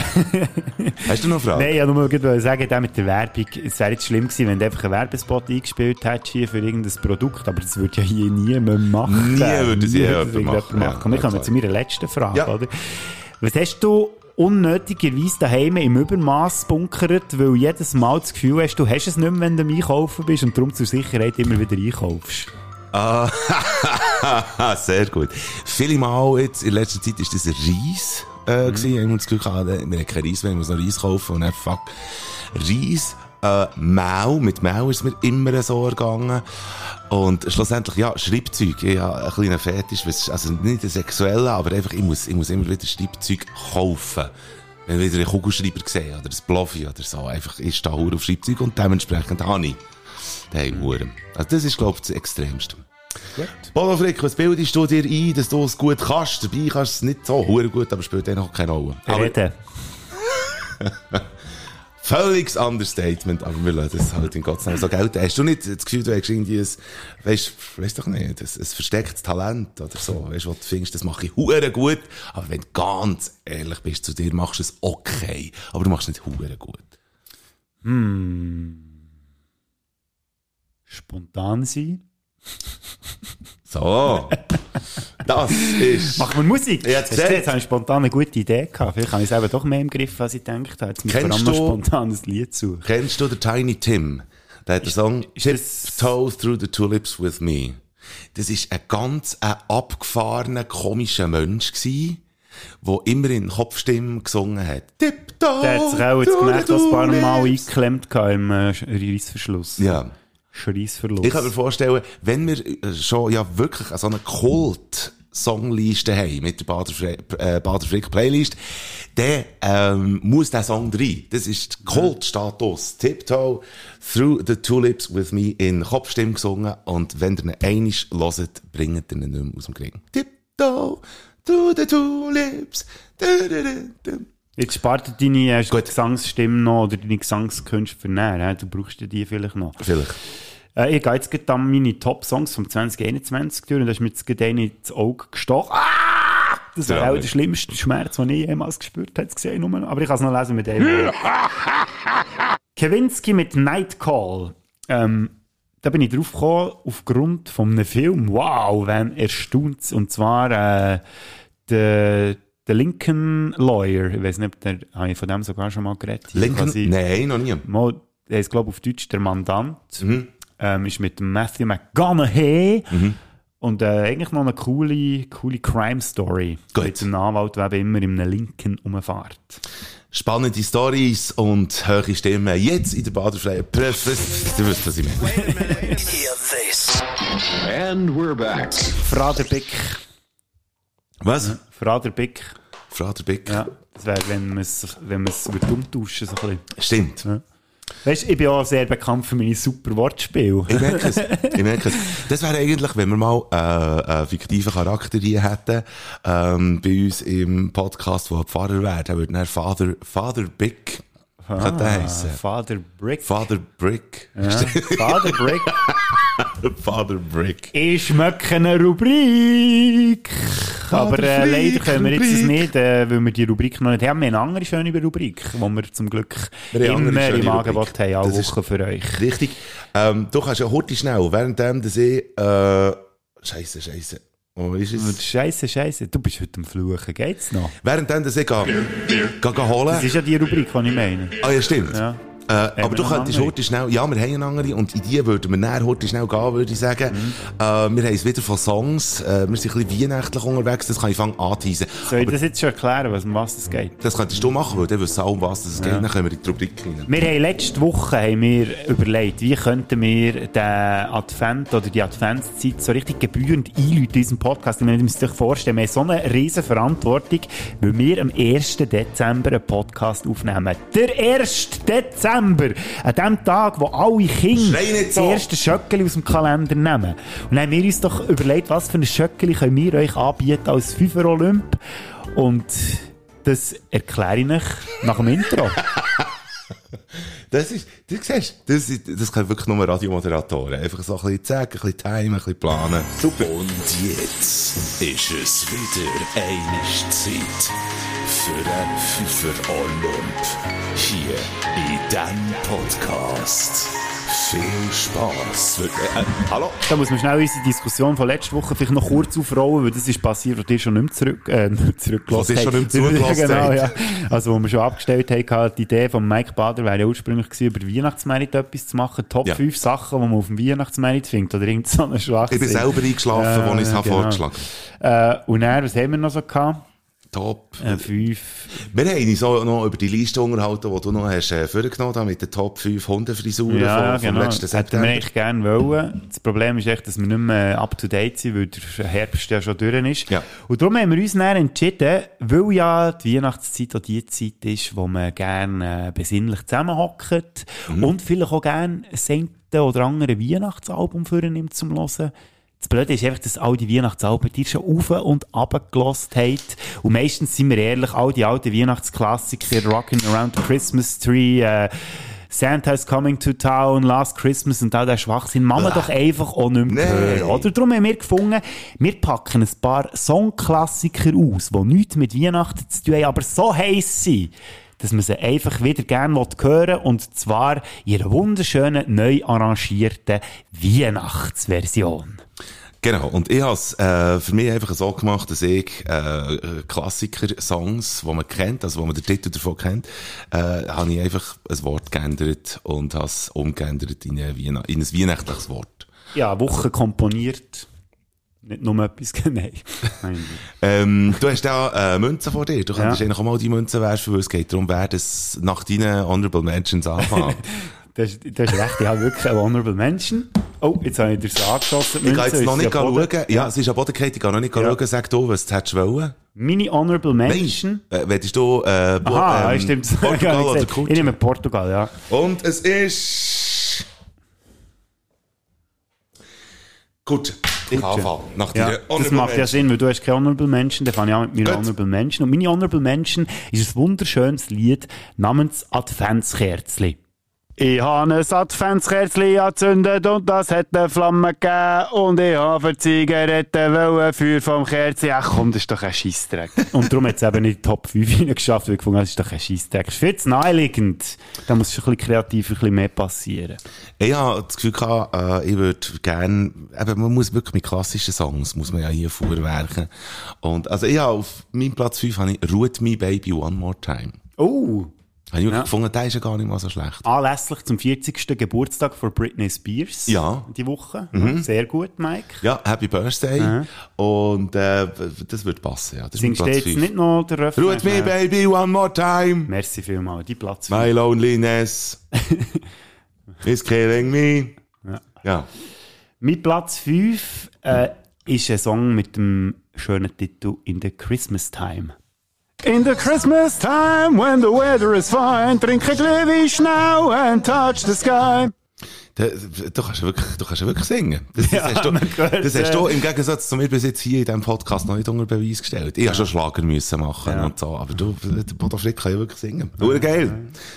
Hast du noch eine Frage? nein, ich wollte nur sagen, der mit der Werbung, es wäre jetzt schlimm gewesen, wenn du einfach einen Werbespot eingespielt hättest hier für irgendein Produkt, aber das würde ja hier niemand machen. Nie würde es jemand machen, ja, machen. Wir kommen klar. zu meiner letzten Frage, Ja. oder? Was hast du unnötigerweise daheim im Übermaß bunkert, weil jedes Mal das Gefühl hast, du hast es nicht mehr, wenn du am Einkaufen bist und darum zur Sicherheit immer wieder einkaufst? Ah, sehr gut. Viele Mal jetzt, in letzter Zeit, ist das Reis, äh, Mhm. gewesen. Ich habe das Gefühl gehabt, wir haben kein Reis mehr, ich muss noch Reis kaufen und dann, fuck, Reis, äh, Mehl, mit Mehl ist mir immer so ergangen. Und schlussendlich, ja, Schreibzeug. Ich habe einen kleinen Fetisch, also nicht ein sexueller, aber einfach, ich muss, ich muss immer wieder Schreibzeug kaufen. Wenn ich wieder einen Kugelschreiber sehe, oder ein Bloffi oder so, einfach, ich stehe hure auf Schreibzeug und dementsprechend habe ich den Huren. Also das ist, glaube ich, das Extremste. Bodo Frick, was bildest du dir ein, dass du es gut kannst? Dabei kannst du es nicht so hure gut, aber spielt dann auch keine Rolle. Aber Reden. völliges Understatement, aber wir lassen das halt in Gottes Namen so gelten. Hast du nicht das Gefühl, du hast irgendwie ein, weißt, weißt doch nicht, ein, ein verstecktes Talent oder so, weißt du, wo du findest, das mache ich hure gut, aber wenn du ganz ehrlich bist zu dir, machst du es okay, aber du machst es nicht hure gut. Spontan sein. So. das ist... Machen wir Musik? Ja, Jetzt habe ich spontan eine gute Idee gehabt. Vielleicht habe ich es eben doch mehr im Griff, als ich gedacht habe. Jetzt Kennst du- spontan ein Lied suchen. Kennst du den Tiny Tim? Der hat den Song Tiptoe Through the Tulips With Me. Das ist ein ganz ein abgefahrener, komischer Mensch gsi. der immer in Kopfstimme gesungen hat. Tipptoe! Der hat sich auch jetzt gemerkt, dass ein paar Mal eingeklemmt im äh, Reissverschluss. Ja. Schreissverlust. Ich kann mir vorstellen, wenn wir äh, schon ja wirklich so eine Kult-Songliste haben mit der Bader, äh, Bader Frick Playlist, dann ähm, muss der Song rein. Das ist Kult-Status. Tiptoe Through the Tulips with me in Kopfstimme gesungen und wenn ihr ihn einisch hört, bringt ihr ihn nicht mehr aus dem Krieg. Tiptoe Through the Tulips. Du, du, du. Jetzt spart dir deine Gut. Gesangsstimme noch oder deine Gesangskünste für näher. Du brauchst die vielleicht noch. Vielleicht. Äh, ich gehe jetzt gerade dann meine Top-Songs vom 2021 durch und da ist mir jetzt gerade eine ins Auge gestochen. Ah! Das war Ja, auch der schlimmste Schmerz, den ich jemals gespürt habe. Gesehen, nur. Aber ich kann es noch lesen mit dem. Kewinski mit Nightcall. Ähm, da bin ich drauf gekommen, aufgrund von einem Film. Wow, wenn erstaunt. Und zwar äh, der, der Lincoln Lawyer. Ich weiß nicht, ob der, habe ich von dem sogar schon mal geredet. Lincoln? Quasi- Nein, noch nie. Mal, der ist, glaube ich, auf Deutsch der Mandant. Mhm. Ähm, ist mit Matthew McConaughey. Und äh, eigentlich noch eine coole, coole Crime-Story. Gut. Mit einem Anwalt, der immer in einem Lincoln umfährt. Spannende Stories und hohe Stimmen. Jetzt in der Baderfreien Presse. Du weißt, was ich meine. And we're back. Frader Bick. Was? Frader Bick. Frater Bick? Ja, das wäre, wenn man es wenn man's umtauschen so ein bisschen. Stimmt. Weißt du, ich bin auch sehr bekannt für meine super Wortspiele. Ich merke es. Ich merke es. Das wäre eigentlich, wenn wir mal äh, einen fiktiven Charakter hier hätten, ähm, bei uns im Podcast, der Pfarrer wäre, der würde dann Father, Father Big, könnte der heissen. Vater Brick. Father Brick. Ja. Vater Brick. Father Brick. Ich schmecke eine Rubrik. Aber äh, Frick, leider können wir jetzt das Rubrik. nicht, äh, weil wir die Rubrik noch nicht haben. Wir haben eine andere schöne Rubrik, die wir zum Glück Wir immer im Rubrik. Angebot haben, alle Das ist- Wochen für euch. Richtig. Ähm, du kannst ja heute schnell, währenddem dass ich, äh, Scheiße, Scheiße. Wo ist es? Scheiße, Scheiße, du bist heute am Fluchen, geht's noch? Währenddem, dass ich gehe, gehe holen. Das ist ja die Rubrik, die ich meine. Ah, ja, stimmt. Ja. Äh, aber du könntest heute schnell, ja, wir haben eine andere und in die würden wir näher heute schnell gehen, würde ich sagen. Mhm. Äh, wir haben es wieder von Songs, äh, wir sind ein bisschen weihnachtlich unterwegs, das kann ich fangen anteasen. Soll ich Aber das jetzt schon erklären, was, um was es geht? das könntest du machen, weil dann wissen alle, um was es geht, dann können wir in die Rubrik rein. Wir haben letzte Woche haben wir überlegt, wie könnten wir den Advent oder die Adventszeit so richtig gebührend einläuten in unserem Podcast. Ich meine, ihr müsst euch vorstellen, wir haben so eine riesen Verantwortung, weil wir am 1. Dezember einen Podcast aufnehmen. Der 1. Dezember! An dem Tag, wo alle Kinder das so. erste Schöckeli aus dem Kalender nehmen. Und dann haben wir uns doch überlegt, was für ein Schöckeli können wir euch anbieten als 5 Olymp. Und das erkläre ich euch nach dem Intro. Das ist, du siehst, das, ist, das können wirklich nur Radiomoderatoren. Einfach so ein bisschen sagen, ein bisschen timen, ein bisschen planen. Super. Und jetzt ist es wieder eine Zeit für den Fünfer Olymp. Hier in diesem Podcast. Viel Spass. Äh, hallo? Da muss man schnell unsere Diskussion von letzter Woche vielleicht noch kurz aufrollen, weil das ist passiert, wo ihr schon nicht mehr zurück, äh, nicht zurückgelassen ihr schon habt. nicht mehr zugelassen genau, habt. ja. Also, wo wir schon abgestellt haben, die Idee von Mike Bader wäre ja ursprünglich gewesen, über den Weihnachtsmarkt etwas zu machen. Top Ja. 5 Sachen, die man auf dem Weihnachtsmarkt findet. Oder irgend so eine Schwachsinn. Ich bin selber eingeschlafen, Ja, als ich es habe genau. vorgeschlagen Äh, und dann, was haben wir noch so gehabt? Top. Äh, fünf. Wir haben uns auch noch über die Liste unterhalten, die du noch hast äh, vorgenommen hast, mit den Top 5 Hundefrisuren Ja, vom, vom genau. letzten Das hätten wir September. eigentlich gerne wollen. Das Problem ist echt, dass wir nicht mehr up to date sind, weil der Herbst ja schon durch ist. Ja. Und darum haben wir uns dann entschieden, weil ja die Weihnachtszeit auch die Zeit ist, wo man gerne äh, besinnlich zusammenhockt Mhm. und vielleicht auch gerne ein oder andere Weihnachtsalbum vornimmt zum Hören. Das Blöde ist einfach, dass all die Weihnachtsalben die schon auf und ab gelost habt. Und meistens sind wir ehrlich, all die alten Weihnachtsklassiker, Rockin' Around the Christmas Tree, äh, Santa's Coming to Town, Last Christmas und all der Schwachsinn, man man doch einfach auch nicht mehr Nee. hören, oder? Darum haben wir gefunden, wir packen ein paar Songklassiker aus, die nichts mit Weihnachten zu tun haben, aber so heiß sind, dass man sie einfach wieder gerne hören will, und zwar in einer wunderschönen, neu arrangierten Weihnachtsversion. Genau, und ich habe es äh, für mich einfach so gemacht, dass ich äh, Klassiker-Songs, die man kennt, also wo man den Titel davon kennt, äh, habe ich einfach ein Wort geändert und habe es umgeändert in ein, Weihn in ein weihnachtliches Wort. Ja, Woche komponiert. Nicht nur etwas, nein. Nein. Ähm, du hast da äh, Münzen vor dir. Du könntest Ja. eigentlich auch mal die Münzen werfen, weil es geht darum, wer das nach deinen Honorable Mentions anfängt. Das, das ist recht, ich habe wirklich einen Honorable Mention. Oh, jetzt habe ich dir so angeschossen. ich kann jetzt noch nicht schauen. Ja, es ist am Boden. Ich kann noch nicht Ja. schauen. Sag du, was du hättest wollen. Meine Honorable Mention. Äh, willst du, äh, Aha, ähm, stimmt. Portugal oder. Kultur? Ich nehme Portugal, ja. Und es ist... Gut. Ich anfange. Nach Ja, das macht ja. Sinn, weil du hast keine Honorable Mention, dann fange ich an mit meiner Gut. Honorable Mention. Und meine Honorable Mention ist ein wunderschönes Lied namens Adventskerzli. Ich habe ein Adventskerzli angezündet und das hat eine Flamme gegeben und ich habe für Zigaretten wollen Feuer vom Kerzli. Ach komm, das ist doch ein Scheissdreck. und darum hat es eben in die Top 5 hineingeschafft, weil ich gefunden habe, das ist doch ein Scheissdreck. Das ist viel zu naheliegend. Da muss schon ein bisschen kreativ, ein bisschen mehr passieren. Ich habe das Gefühl gehabt, äh, ich würde gerne, eben, man muss wirklich mit klassischen Songs, muss man ja hier vorwerken. Und, also ich habe auf meinem Platz 5 habe ich Root Me Baby One More Time. Oh! Habe ich Ja. gefunden, der ist ja gar nicht mal so schlecht. Anlässlich zum 40. Geburtstag von Britney Spears. Ja. Die Woche. Sehr gut, Mike. Ja, Happy Birthday. Und, äh, das wird passen, ja. Das Singst du jetzt 5. nicht noch der Refrain? Root Me Baby One More Time. Merci vielmals. Die Platz My loneliness is killing me. Ja. Ja. Mein Platz 5 äh, ist ein Song mit dem schönen Titel In the Christmas Time. In the Christmas time, when the weather is fine, drink a Glühwein now and touch the sky. Da, du kannst ja wirklich, du kannst ja wirklich singen. Das, das, Ja, hast, du, das hast du im Gegensatz zu mir bis jetzt hier in diesem Podcast noch nicht unter Beweis gestellt. Ich ja. schon Schlager müssen machen Ja. und so, aber du, der Bodo Frick kann ja wirklich singen. Ja. geil.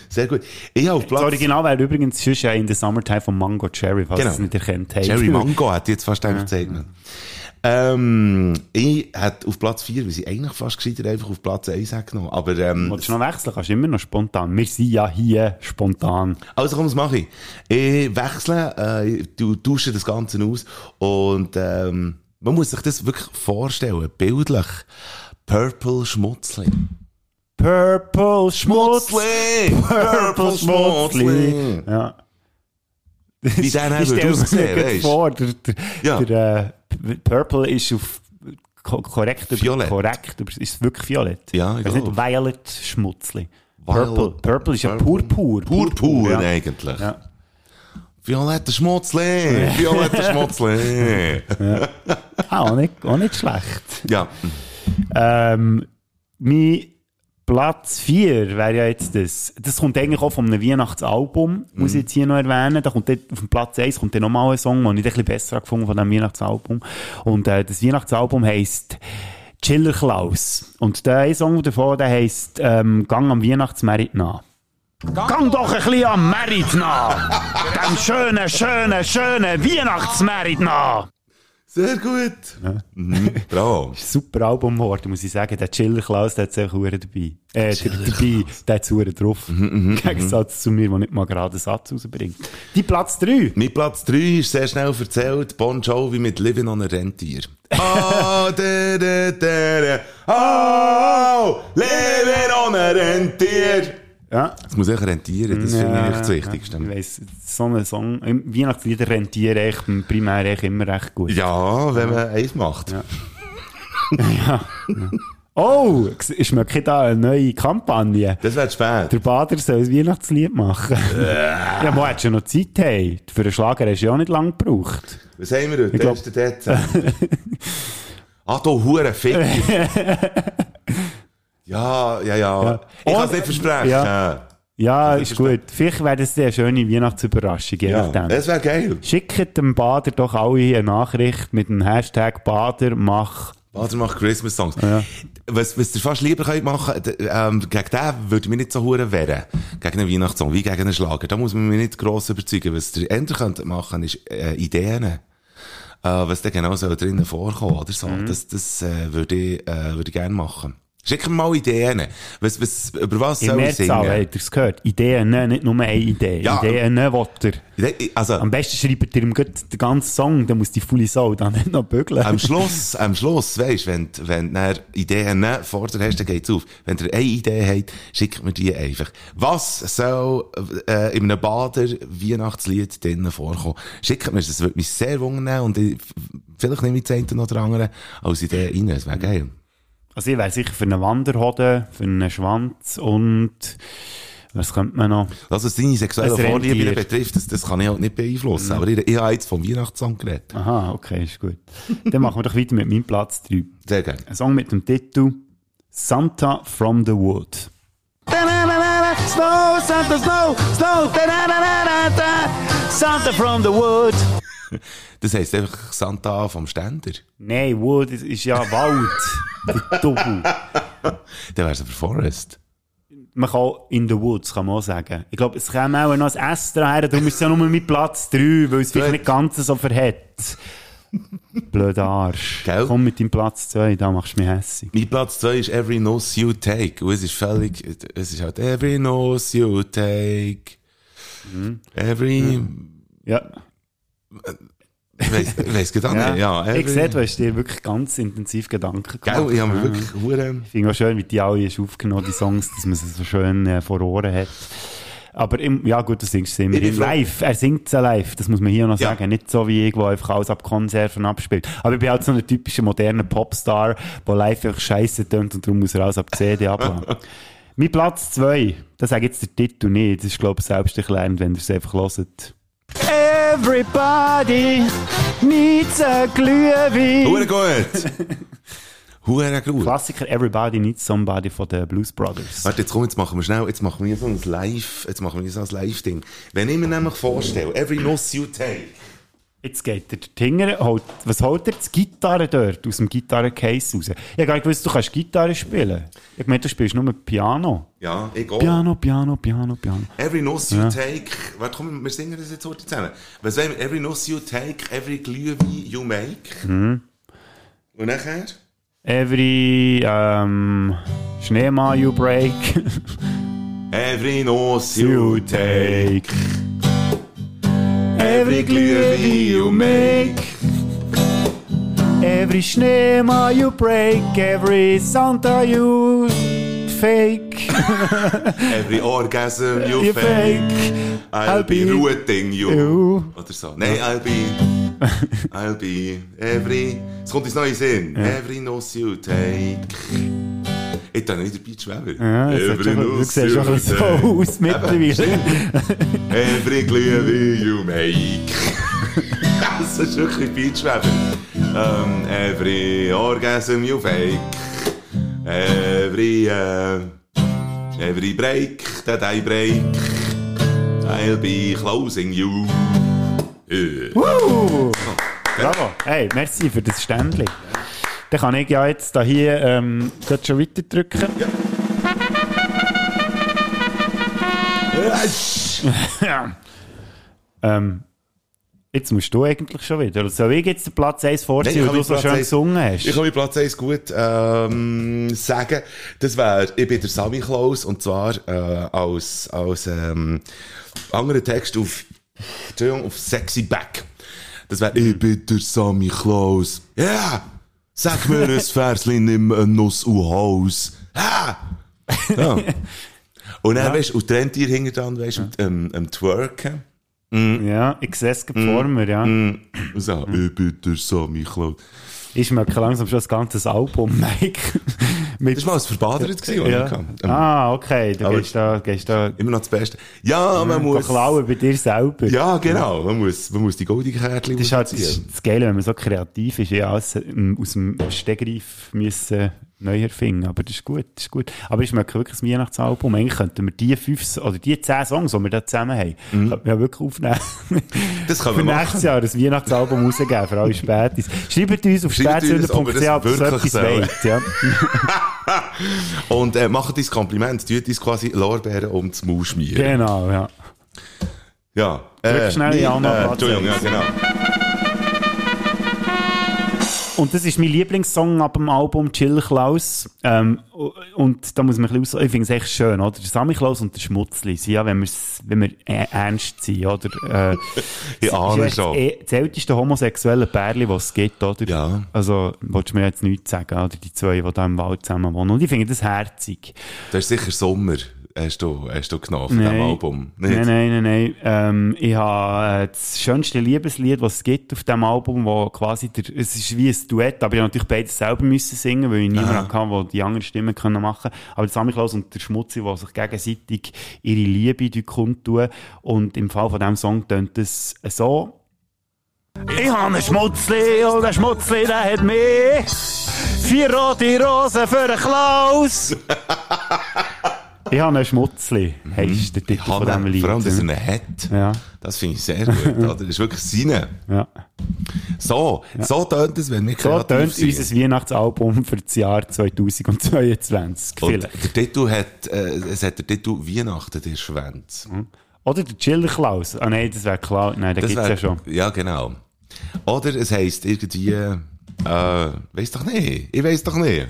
Sehr gut. Ich auf Das Platz... Original wäre übrigens sonst ja In the Summertime von Mango Cherry, falls Genau. es nicht erkennt habt. Jerry Mango hat jetzt fast einfach gezeichnet. Ähm, ich hätte auf Platz 4, weil sie eigentlich fast gescheiter einfach auf Platz 1 hat genommen. Aber, ähm, Willst du noch wechseln? Kannst du immer noch spontan. Wir sind ja hier spontan. Also komm, was mache ich? Ich wechsle, äh, du tausche das Ganze aus und ähm, man muss sich das wirklich vorstellen, bildlich. Purple Schmutzli. Purple Schmutzli! Purple Schmutzli! Ja. Wie der dann würde aussehen, gerade weisst? vor, der, der, Ja. der äh, Purple ist auf ko korrekt, über- Violett. korrekt, ist wirklich violett? Ja, ich nicht. Violet Schmutzli. Purple, Purple ist ja purpur. Purpur ja. eigentlich. Ja. Violetter Schmutzli! Violetter Schmutzli! Ah, auch nicht, auch nicht schlecht. ja. Ähm, mein Platz 4 wäre ja jetzt das. Das kommt eigentlich auch von einem Weihnachtsalbum, muss ich jetzt hier noch erwähnen. Da kommt dort, auf dem Platz 1 kommt dann nochmal ein Song, den ich ein bisschen besser gefunden von diesem Weihnachtsalbum. Und äh, das Weihnachtsalbum heisst Chiller Klaus. Und der Song davon, der heisst ähm, Gang am Weihnachtsmerit nach. Gang doch ein bisschen am Merit nach! Dem schönen, schönen, schönen Weihnachtsmerit nach! Sehr gut. Mhm. Bravo. super Album geworden, muss ich sagen. Der Chiller Klaus, der hat sich auch dabei. Äh, der, dabei, der hat es drauf. Im Gegensatz zu mir, der nicht mal gerade einen Satz rausbringt. Die Platz 3. Mein Platz 3 ist sehr schnell erzählt. Bon Jovi mit Living on a Rentier. Oh, da, da, da, da. oh, Living on a Rentier. Ja. Das muss ich rentieren, das finde ich das Wichtigste. Ich weiss, so ein Song, Weihnachtslieder rentieren echt, primär echt immer recht gut. Ja, wenn man eins macht. Oh, ist mir da eine neue Kampagne? Das wird spät. Der Bader soll ein Weihnachtslied machen. ja, man hat schon noch Zeit. Hey. Für einen Schlager hast du ja auch nicht lange gebraucht. Was haben wir heute? Ich glaub- 1. Dezember. ah, du hure Fick. ja, ja, ja. Ich kann es nicht versprechen. Ja. Ja, Ja, ist gut. Vielleicht wäre das eine schöne Weihnachtsüberraschung, je ja. nachdem. das wäre geil. Schickt dem Bader doch alle eine Nachricht mit dem Hashtag Bader mach. Bader macht Christmas Songs. Was, was ihr fast lieber könnt machen, ähm, gegen den würde ich mich nicht so hure wehren. Gegen einen Weihnachtssong, wie gegen einen Schlager. Da muss man mich nicht gross überzeugen. Was ihr ändern könnt machen, ist, äh, Ideen. Äh, was da genau soll drinnen vorkommen, oder so. Das, das, äh, würde ich, äh, würde ich gerne machen. Schick mir mal Ideen. Was, was, über was Im soll ich singen? habt ihr es gehört. Ideen, ne, nicht nur eine Idee. Ja. Ideen, ne, wollt ihr. Also, Am besten schreibt ihr ihm den ganzen Song, dann muss die Fully Soul dann nicht noch bügeln. am Schluss, am Schluss, weisst, wenn, wenn du Ideen vor dir hast, dann geht's auf. Wenn ihr eine Idee habt, schickt mir die einfach. Was soll, äh, in einem Bader Weihnachtslied drinnen vorkommen? Schickt mir das, das würde mich sehr wundern und ich, vielleicht nehme ich das eine oder andere als Idee rein, das wäre geil. Also ich wäre sicher für eine Wanderhoden, für einen Schwanz und was könnte man noch? Also, was deine sexuelle Vorliebe betrifft, das, das kann ich halt nicht beeinflussen. Aber ich, ich habe jetzt vom Weihnachtssong geredet. Aha, okay, ist gut. Dann machen wir doch weiter mit meinem Platz 3. Sehr gerne. Ein Song mit dem Titel Santa from the Wood. Snow, Santa, Snow, Snow, Santa from the Wood. Das heisst einfach Santa vom Ständer. Nein, Wood ist- ist ja Wald. Double. Dann wäre es aber Forest. Man kann in the Woods, kann man auch sagen. Ich glaube, es käme auch noch ein S daher, darum ist es ja nur mit Platz 3, weil es vielleicht nicht ganz so verhält. Blöder Arsch. Gell? Komm mit deinem Platz 2, da machst du mich hässig. Mein Platz 2 ist Every Nose You Take. Und es ist völlig, es ist halt Every Nose You Take. Every, Ja. Ich weiss, ich weiss gar nicht, ja. every, ich sehe, du hast dir wirklich ganz intensiv Gedanken Gell, gemacht. ich habe mir Ja. wirklich hure Ich finde auch schön, wie die alle hast aufgenommen, die Songs, dass man sie so schön äh, vor Ohren hat. Aber im, ja gut, du singst sie immer live. Er singt sie live, das muss man hier noch Ja. sagen. Nicht so wie ich, der einfach alles ab Konserven abspielt. Aber ich bin halt so ein typischer moderner Popstar, der live einfach scheiße tönt und darum muss er alles ab CD abladen. mein Platz 2, das sage jetzt der Titel nicht, das ist glaube ich selbsterklärend, wenn ihr es einfach hört. Everybody needs a Glühwein. Hure gut! Hure gut. Klassiker Everybody Needs Somebody von den Blues Brothers. Warte, jetzt komm, jetzt machen wir schnell, jetzt machen wir so ein Live, jetzt machen wir so ein Live-Ding. Wenn ich mir nämlich vorstelle, Every Nose You Take, Jetzt geht er hinten, holt, was holt er? Die Gitarre dort, aus dem Gitarrencase raus. Ich habe gar nicht gewusst, du kannst Gitarre spielen. Ich meine, du spielst nur Piano. ja, gehe. Piano, Piano, Piano, Piano. Every Nose You Take, warte, komm, wir singen das jetzt heute zusammen. Was wollen wir? Every Nose You Take, every Glühwein you make. Und nachher? Every, ähm, Schneemann you break. Every Nose You Take, Every Glühwein you make. Every Schneemann you break. Every Santa you fake. every orgasm you, You fake. fake. I'll, be, rooting you. you. Oder so. Nein, I'll be, I'll be, every, es kommt ins neue Sinn. Every Nose You Take. Ich dann nicht der Beach Weber. Ja, du siehst schon so aus mittlerweile. Every Glühwein you make. das ist wirklich Beach Weber. Um, every orgasm you fake. Every, uh, every break that I break. I'll be closing you. Äh. Woo! Bravo. Hey, merci für das Ständchen. Dann kann ich ja jetzt da hier ähm, schon weiter drücken. Ja. ähm, jetzt musst du eigentlich schon wieder. Soll ich jetzt den Platz 1 vorziehen, weil du so schön gesungen hast? Ich kann mit Platz 1 gut ähm, sagen. Das wäre, ich bin der Sammy Klaus und zwar äh, als, als ähm, anderer Text auf, Entschuldigung, auf Sexy Back. Das wäre, ich bin der Sammy Klaus. Ja! Yeah. Sag mir ein Verslein im äh, Nuss und Haus. Ja! ja. Und dann, weißt du, und trennt ihr hinter dran, weißt du, mit ähm, ähm, Twerken. Ja, ich sehe es vor mir, ja. Und so, ich bin der Sammy Klaus. Ich schmecke langsam schon das ganze Album, Mike. Mit, Das war mal Verbadert gewesen, ja. Ähm, Ah, okay. Du gehst da, gehst da Immer noch das Beste. Ja, man muss... klauen bei dir selber. Ja, genau. Man muss, man muss die goldenen Kärtchen Das ist halt das, das Geile, wenn man so kreativ ist, ja, ähm, aus dem Stegreif müssen neu erfinden. Aber das ist gut, das ist gut. Aber ich merke wirklich das Weihnachtsalbum. Eigentlich könnten wir die fünf, oder die zehn Songs, die wir da zusammen haben, könnten wir wirklich aufnehmen. Mhm. Das können wir Für machen. nächstes Jahr ein Weihnachtsalbum rausgeben, für alle Spätis. Schreibt uns auf das spätsünder.ch, ob ihr etwas wollt, ja. Und äh, macht uns Kompliment. Tut uns quasi Lorbeeren um das Maul schmieren. Genau, ja. Ja. Drück schnell mein- ja noch äh, Entschuldigung, ja, genau. Und das ist mein Lieblingssong ab dem Album Chill Klaus. Ähm, und da muss man ein bisschen aus, ich finde es echt schön, oder? Der Sammy Klaus und der Schmutzli sind ja, wenn, wir's- wenn wir äh, ernst sind, oder? Äh, Ich ahne das ist schon. eh- Das älteste homosexuelle Pärchen, das es gibt, oder? Ja. Also, willst du mir jetzt nichts sagen, oder? Die zwei, die da im Wald zusammen wohnen. Und ich finde das herzig. Das ist sicher Sommer, hast du, hast du genommen von diesem Album. Nicht? Nein, nein, nein, nein. Ähm, ich habe äh, das schönste Liebeslied, was es gibt auf diesem Album, wo quasi der, es ist wie ein Duett, aber ich natürlich beides selber müssen singen, weil ich niemanden hatte, der die andere Stimme können machen Aber der Samichlaus und der Schmutzi, die sich gegenseitig ihre Liebe kundtun. Und im Fall von diesem Song tönt es so. Ich habe einen Schmutzli und der Schmutzli, der hat mich. Vier rote Rosen für einen Klaus. ich habe einen Schmutzli, heisst der Titel von diesem Lied. vor allem, dass er ihn hat. Ja, Das finde ich sehr gut. Oder? Das ist wirklich seine. ja. So, so tönt es, wenn wir So tönt sind. unser Weihnachtsalbum für das Jahr 2022. Und Vielleicht. der Titel hat, äh, es hat der Titel Weihnachten, der Schwänz. Oder der Chiller Klaus. Ah nein, das wäre klar. Nein, den gibt's wär- ja schon. Ja, genau. Oder es heisst irgendwie, äh, weiss doch nicht. Ich weiss doch nicht.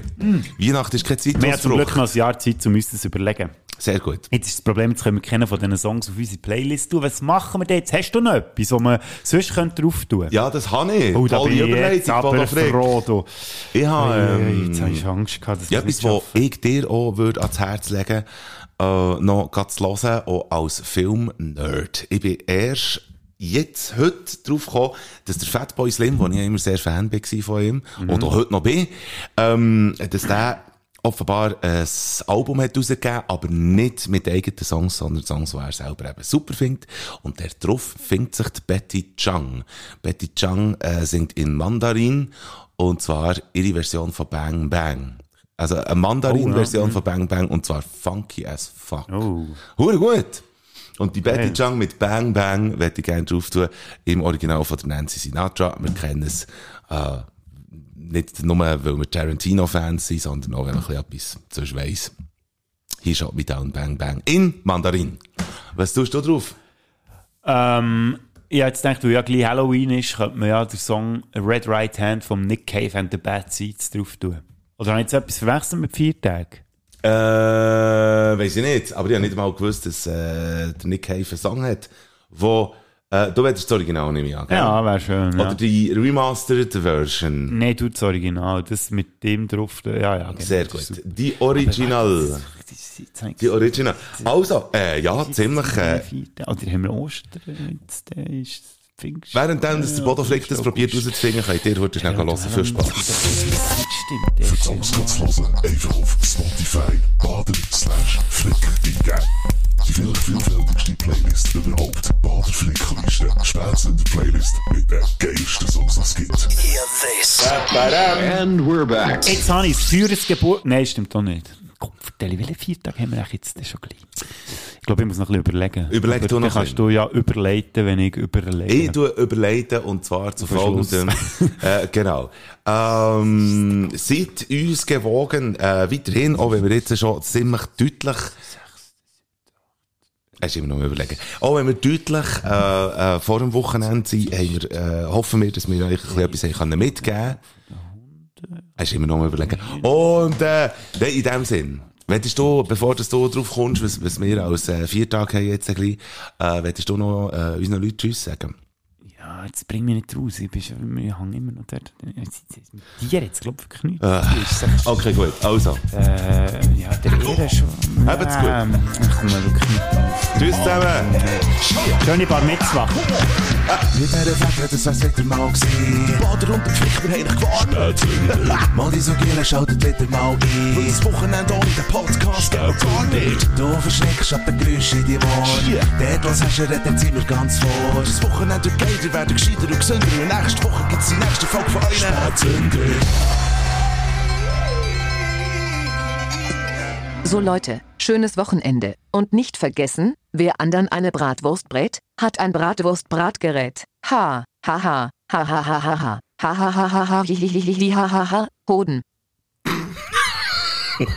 Weihnachten ist keine Zeit Wir haben zum Glück noch ein Jahr Zeit, um uns das zu überlegen. Sehr gut. Jetzt ist das Problem, jetzt können wir keinen von diesen Songs auf unsere Playlist tun. Was machen wir denn jetzt? Hast du noch etwas, was man sonst könnte drauf tun Ja, das habe ich. Oh, da Tolle bin ich jetzt aber froh, du. Ich habe, Ei, Jetzt habe ähm, ich Angst gehabt, dass ja, etwas, nicht was ich dir auch würde ans Herz legen äh, noch zu hören, auch als Film-Nerd. Ich bin erst jetzt, heute drauf gekommen, dass der Fatboy Slim, wo ich ja immer sehr Fan war von ihm, Mhm. oder heute noch bin, ähm, dass der offenbar ein Album hat rausgegeben, aber nicht mit eigenen Songs, sondern Songs, die er selber eben super findet. Und der drauf findet sich die Betty Chang. Betty Chang äh, singt in Mandarin, und zwar ihre Version von Bang Bang. Also eine Mandarin-Version von Bang Bang, und zwar funky as fuck. Oh. Hure gut! Und die Betty. Chang mit Bang Bang werde ich gerne drauf tun. Im Original von der Nancy Sinatra. Wir kennen es, äh, nicht nur, weil wir Tarantino-Fans sind, sondern auch, wenn man etwas sonst weiss. Hier schaut me down, Bang Bang. In Mandarin. Was tust du drauf? Ähm, ich habe jetzt gedacht, weil ja gleich Halloween ist, könnte man ja den Song Red Right Hand vom Nick Cave and the Bad Seeds drauf tun. Oder habe ich jetzt etwas verwechselt mit vier Tagen? Äh, weiss ich nicht. Aber ich habe nicht mal gewusst, dass, äh, der Nick Cave einen Song hat, wo, äh, du willst das Original nicht mehr gell? Ja, wäre schön. Ja. Oder die Remastered Version. Nein, du das Original. Das mit dem drauf. Ja, ja. genau. Sehr ist gut. super. Die Original. Ist- Die Original. Also, äh, ja, ziemlich, äh. Oder haben wir Ostern? Jetzt äh, ist Pfingsten. währenddem, dass der Bodo Flick das probiert rauszufinden, könnt ihr heute schnell hören. Viel Spaß. Stimmt, der ist Songs kannst du hören, einfach auf Spotify, baden slash flick eingeben. Die vielleicht vielfältigste Playlist überhaupt. Bader Flickliste. Spätzünder Playlist mit den geilsten Songs, die es gibt. And we're back. Jetzt habe ich das teures Geburt. Nein, stimmt doch nicht. Gott, vertelle, welche vier Tage haben wir eigentlich jetzt schon gleich? Ich glaube, ich muss noch ein bisschen überlegen. Überleg du noch ein kannst du ja überleiten, wenn ich überlege. Ich tue überleiten, und zwar zu folgendem. äh, genau. Ähm, seid uns gewogen, äh, weiterhin, auch wenn wir jetzt schon ziemlich deutlich, Hast du immer noch überlegen. Auch wenn wir deutlich äh, äh, vor dem Wochenende sind, wir, äh, hoffen wir, dass wir euch ein bisschen etwas mitgeben können. Hast du immer noch überlegen. Und äh, in dem Sinn, Wettest du, bevor du drauf kommst, was, was wir als äh, Viertag haben jetzt äh, wettest du noch äh, unseren Leuten Tschüss sagen? Ja, jetzt bring mich nicht raus. Ich, bin ich hänge immer noch dort. Mit dir jetzt, glaube ich, wirklich nichts. Äh, okay, gut. Also, Äh, ja, der Ehre schon. Habt's gut. Ähm, ich komme wirklich nicht raus. tschüss zusammen. Schöne Bar Mitzvah. Mit dieser Fächer, das wär's wieder mal gewesen. Bader und der Flick, wir haben dich gewarnt. Mal die so Gielen, schaltet wieder mal ein. Weil das Wochenende ohne den Podcast geht gar nicht. Du verschreckst ab den Geräuschen in die Ohren. Dort, was hast du, redet sind wir ganz vor. Das Wochenende wird geiler, wir werden gescheiter und gesünder. Und nächste Woche gibt's die nächste Folge von euch. Spätzünder. So Leute, schönes Wochenende. Und nicht vergessen, wer anderen eine Bratwurst brät, hat ein Bratwurst-Bratgerät. Ha, ha, ha, ha, ha, ha, ha, ha, ha, ha, ha, ha, ha, hi, hi, hi, hi, ha, ha, ha, Hoden.